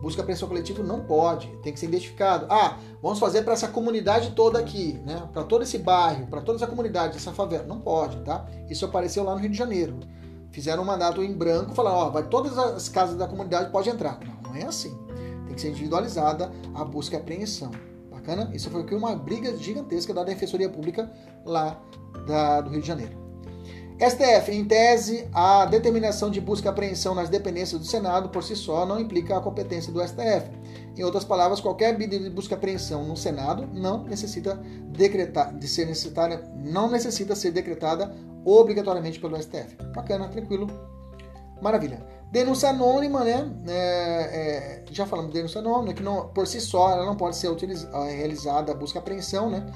Busca apreensão coletiva não pode, tem que ser identificado. Ah, vamos fazer para essa comunidade toda aqui, né? Para todo esse bairro, para toda essa comunidade, essa favela. Não pode, tá? Isso apareceu lá no Rio de Janeiro. Fizeram um mandato em branco, falaram, ó, vai todas as casas da comunidade pode entrar. Não, não é assim. Tem que ser individualizada a busca e apreensão. Bacana? Isso foi uma briga gigantesca da Defensoria Pública lá da, do Rio de Janeiro. STF, em tese, a determinação de busca e apreensão nas dependências do Senado por si só não implica a competência do STF. Em outras palavras, qualquer medida de busca e apreensão no Senado não necessita decretar, de ser necessária, não necessita ser decretada obrigatoriamente pelo STF. Bacana, tranquilo, maravilha. Denúncia anônima, né? É, é, já falamos de denúncia anônima, que não, por si só ela não pode ser realizada a busca apreensão, né?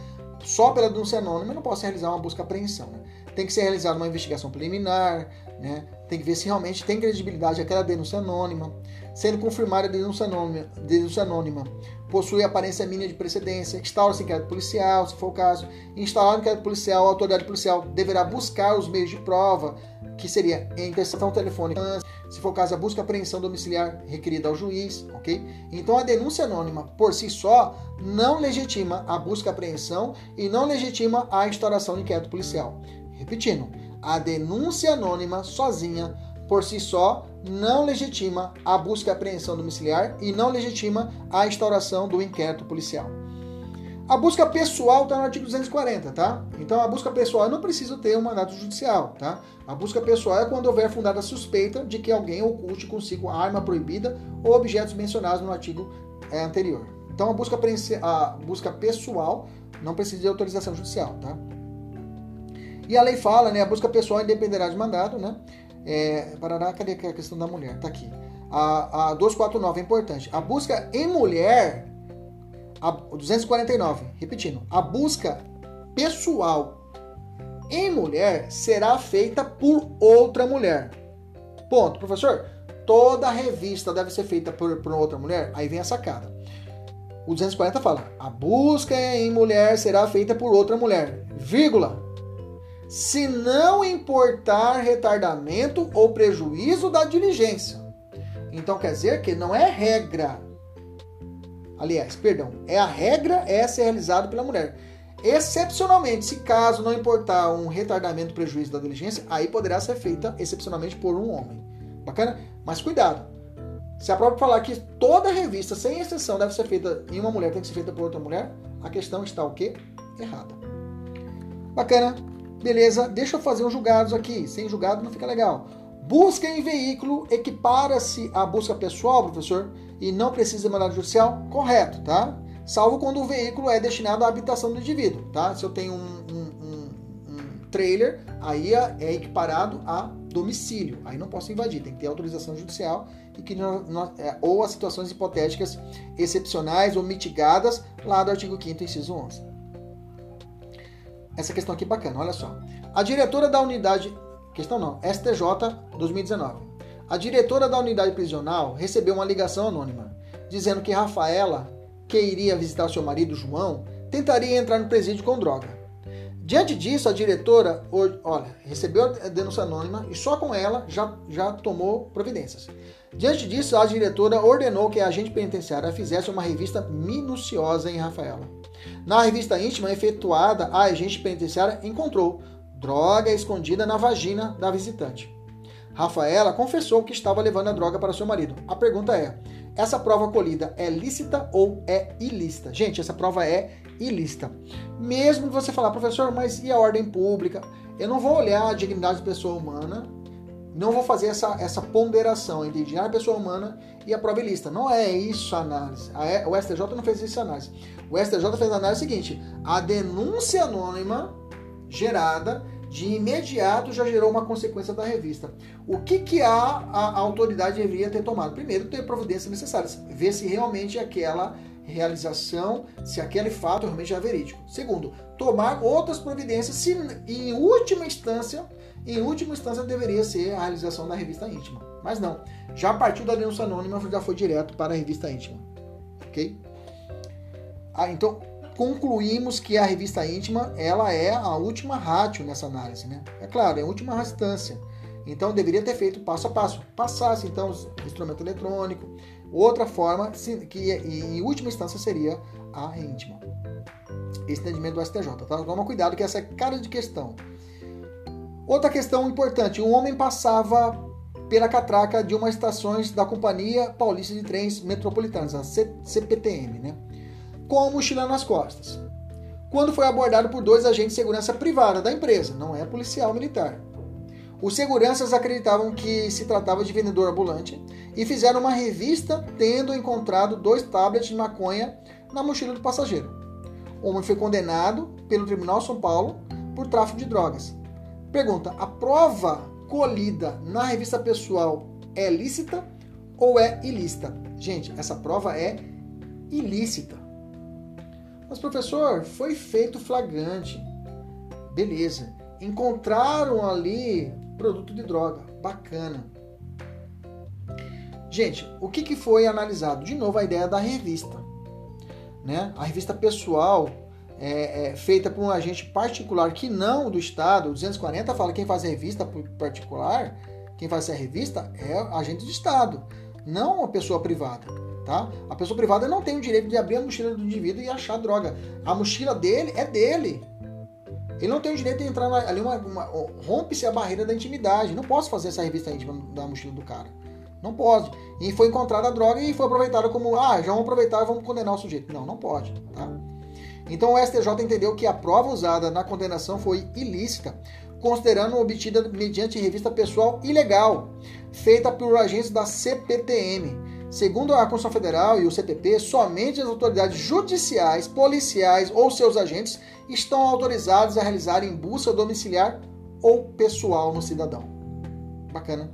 Só pela denúncia anônima não posso realizar uma busca apreensão. Né? tem que ser realizada uma investigação preliminar, né? tem que ver se realmente tem credibilidade aquela denúncia anônima. Sendo confirmada a denúncia anônima, denúncia anônima possui aparência mínima de precedência, instaura-se inquérito policial, se for o caso. Instalado inquérito policial, a autoridade policial deverá buscar os meios de prova, que seria interceptação telefônica, se for o caso, a busca e apreensão domiciliar requerida ao juiz, ok? Então a denúncia anônima por si só não legitima a busca e apreensão e não legitima a instauração de inquérito policial. Repetindo, a denúncia anônima sozinha, por si só, não legitima a busca e apreensão domiciliar e não legitima a instauração do inquérito policial. A busca pessoal está no artigo 240, tá? Então a busca pessoal eu não preciso ter um mandato judicial, tá? A busca pessoal é quando houver fundada suspeita de que alguém oculte consigo arma proibida ou objetos mencionados no artigo é, anterior. Então a busca, a busca pessoal não precisa de autorização judicial, tá? E a lei fala, né? A busca pessoal independerá de mandado, né? É, Parará, cadê a questão da mulher? Tá aqui. A, a 249 é importante. A busca em mulher, a 249, repetindo, a busca pessoal em mulher será feita por outra mulher. Ponto. Professor, toda revista deve ser feita por, por outra mulher? Aí vem a sacada. O 240 fala: a busca em mulher será feita por outra mulher, vírgula. Se não importar retardamento ou prejuízo da diligência. Então quer dizer que não é regra. Aliás, perdão, é a regra é ser realizado pela mulher. Excepcionalmente, se caso não importar um retardamento ou prejuízo da diligência, aí poderá ser feita excepcionalmente por um homem. Bacana? Mas cuidado. Se a prova falar que toda revista, sem exceção, deve ser feita em uma mulher, tem que ser feita por outra mulher, a questão está o quê? Errada. Bacana? Beleza? Deixa eu fazer os julgados aqui. Sem julgado não fica legal. Busca em veículo equipara-se à busca pessoal, professor, e não precisa de mandado judicial? Correto, tá? Salvo quando o veículo é destinado à habitação do indivíduo, tá? Se eu tenho um, um, um, um trailer, aí é, é equiparado a domicílio. Aí não posso invadir, tem que ter autorização judicial e que não, não, é, ou as situações hipotéticas excepcionais ou mitigadas lá do artigo 5 inciso 11. Essa questão aqui é bacana, olha só. A diretora da unidade, questão não, STJ 2019. A diretora da unidade prisional recebeu uma ligação anônima dizendo que Rafaela, que iria visitar seu marido João, tentaria entrar no presídio com droga. Diante disso, a diretora, olha, recebeu a denúncia anônima e só com ela já, já tomou providências. Diante disso, a diretora ordenou que a agente penitenciária fizesse uma revista minuciosa em Rafaela. Na revista íntima efetuada, a agente penitenciária encontrou droga escondida na vagina da visitante. Rafaela confessou que estava levando a droga para seu marido. A pergunta é: essa prova colhida é lícita ou é ilícita? Gente, essa prova é ilícita. Mesmo você falar, professor, mas e a ordem pública? Eu não vou olhar a dignidade da pessoa humana, não vou fazer essa, essa ponderação entre da pessoa humana e a prova ilícita. Não é isso a análise. A, o STJ não fez essa análise. O STJ fez a análise seguinte: a denúncia anônima gerada de imediato já gerou uma consequência da revista. O que, que a, a, autoridade deveria ter tomado? Primeiro, ter providências necessárias, ver se realmente aquela realização, se aquele fato realmente é verídico. Segundo, tomar outras providências, se em última instância, em última instância deveria ser a realização da revista íntima. Mas não, já partiu da denúncia anônima, já foi direto para a revista íntima. Ok? Ah, então, concluímos que a revista íntima ela é a última rádio nessa análise, né? É claro, é a última instância. Então deveria ter feito passo a passo. Passasse então instrumento eletrônico, Outra forma, que em última instância seria a íntima. Esse entendimento do STJ, tá? Toma cuidado que essa é cara de questão. Outra questão importante: um homem passava pela catraca de uma estações da Companhia Paulista de Trens Metropolitanos, a CPTM, né? Com a mochila nas costas. Quando foi abordado por dois agentes de segurança privada da empresa, não é policial militar. Os seguranças acreditavam que se tratava de vendedor ambulante e fizeram uma revista tendo encontrado dois tablets de maconha na mochila do passageiro. O homem foi condenado pelo Tribunal São Paulo por tráfico de drogas. Pergunta: a prova colhida na revista pessoal é lícita ou é ilícita? Gente, essa prova é ilícita. Mas, professor, foi feito flagrante. Beleza. Encontraram ali produto de droga. Bacana. Gente, o que, que foi analisado? De novo, a ideia da revista. Né? A revista pessoal é, é, feita por um agente particular que não do Estado. O 240 fala que quem faz a revista particular, quem faz a revista é agente do Estado, não uma pessoa privada. Tá? A pessoa privada não tem o direito de abrir a mochila do indivíduo e achar droga. A mochila dele é dele. Ele não tem o direito de entrar ali, uma, uma rompe-se a barreira da intimidade. Não posso fazer essa revista íntima da mochila do cara. Não pode. E foi encontrada a droga e foi aproveitada como, ah, já vamos aproveitar e vamos condenar o sujeito. Não, não pode. Tá? Então o STJ entendeu que a prova usada na condenação foi ilícita, considerando obtida mediante revista pessoal ilegal, feita por agentes da CPTM. Segundo a Constituição Federal e o CPP, somente as autoridades judiciais, policiais ou seus agentes estão autorizados a realizarem busca domiciliar ou pessoal no cidadão. Bacana.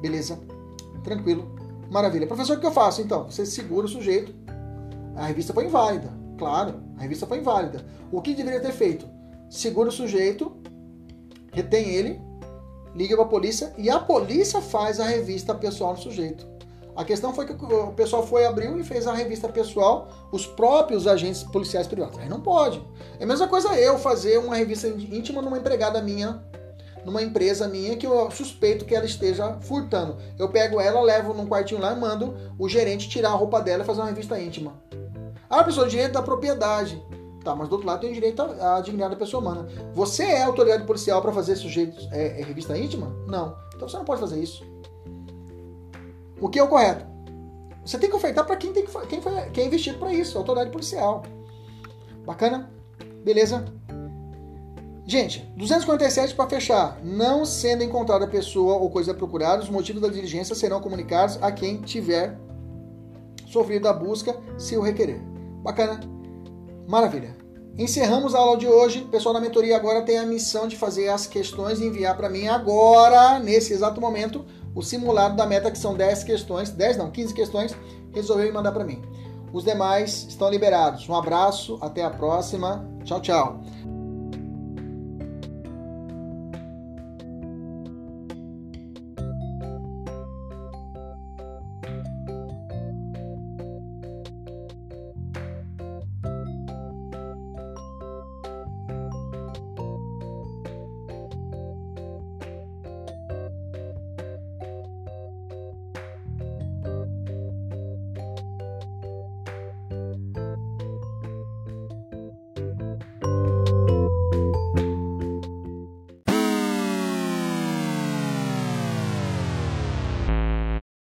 Beleza? Tranquilo. Maravilha. Professor, o que eu faço então? Você segura o sujeito. A revista foi inválida. Claro, a revista foi inválida. O que deveria ter feito? Segura o sujeito, retém ele, liga para a polícia e a polícia faz a revista pessoal do sujeito. A questão foi que o pessoal foi, abriu e fez a revista pessoal, os próprios agentes policiais privados. Aí não pode. É a mesma coisa eu fazer uma revista íntima numa empregada minha, numa empresa minha, que eu suspeito que ela esteja furtando. Eu pego ela, levo num quartinho lá e mando o gerente tirar a roupa dela e fazer uma revista íntima. Ah, a pessoa, direito da propriedade. Tá, mas do outro lado tem o direito à dignidade da pessoa humana. Você é autoridade policial para fazer sujeito é, é, revista íntima? Não. Então você não pode fazer isso. O que é o correto? Você tem que ofertar para quem, tem que, quem, foi, quem é investido para isso, autoridade policial. Bacana? Beleza? Gente, 247 para fechar. Não sendo encontrada pessoa ou coisa procurada, os motivos da diligência serão comunicados a quem tiver sofrido a busca, se o requerer. Bacana? Maravilha. Encerramos a aula de hoje. O pessoal da mentoria agora tem a missão de fazer as questões e enviar para mim agora, nesse exato momento, o simulado da meta, que são 10 questões, 10 não, 15 questões, resolveu mandar para mim. Os demais estão liberados. Um abraço, até a próxima. Tchau, tchau.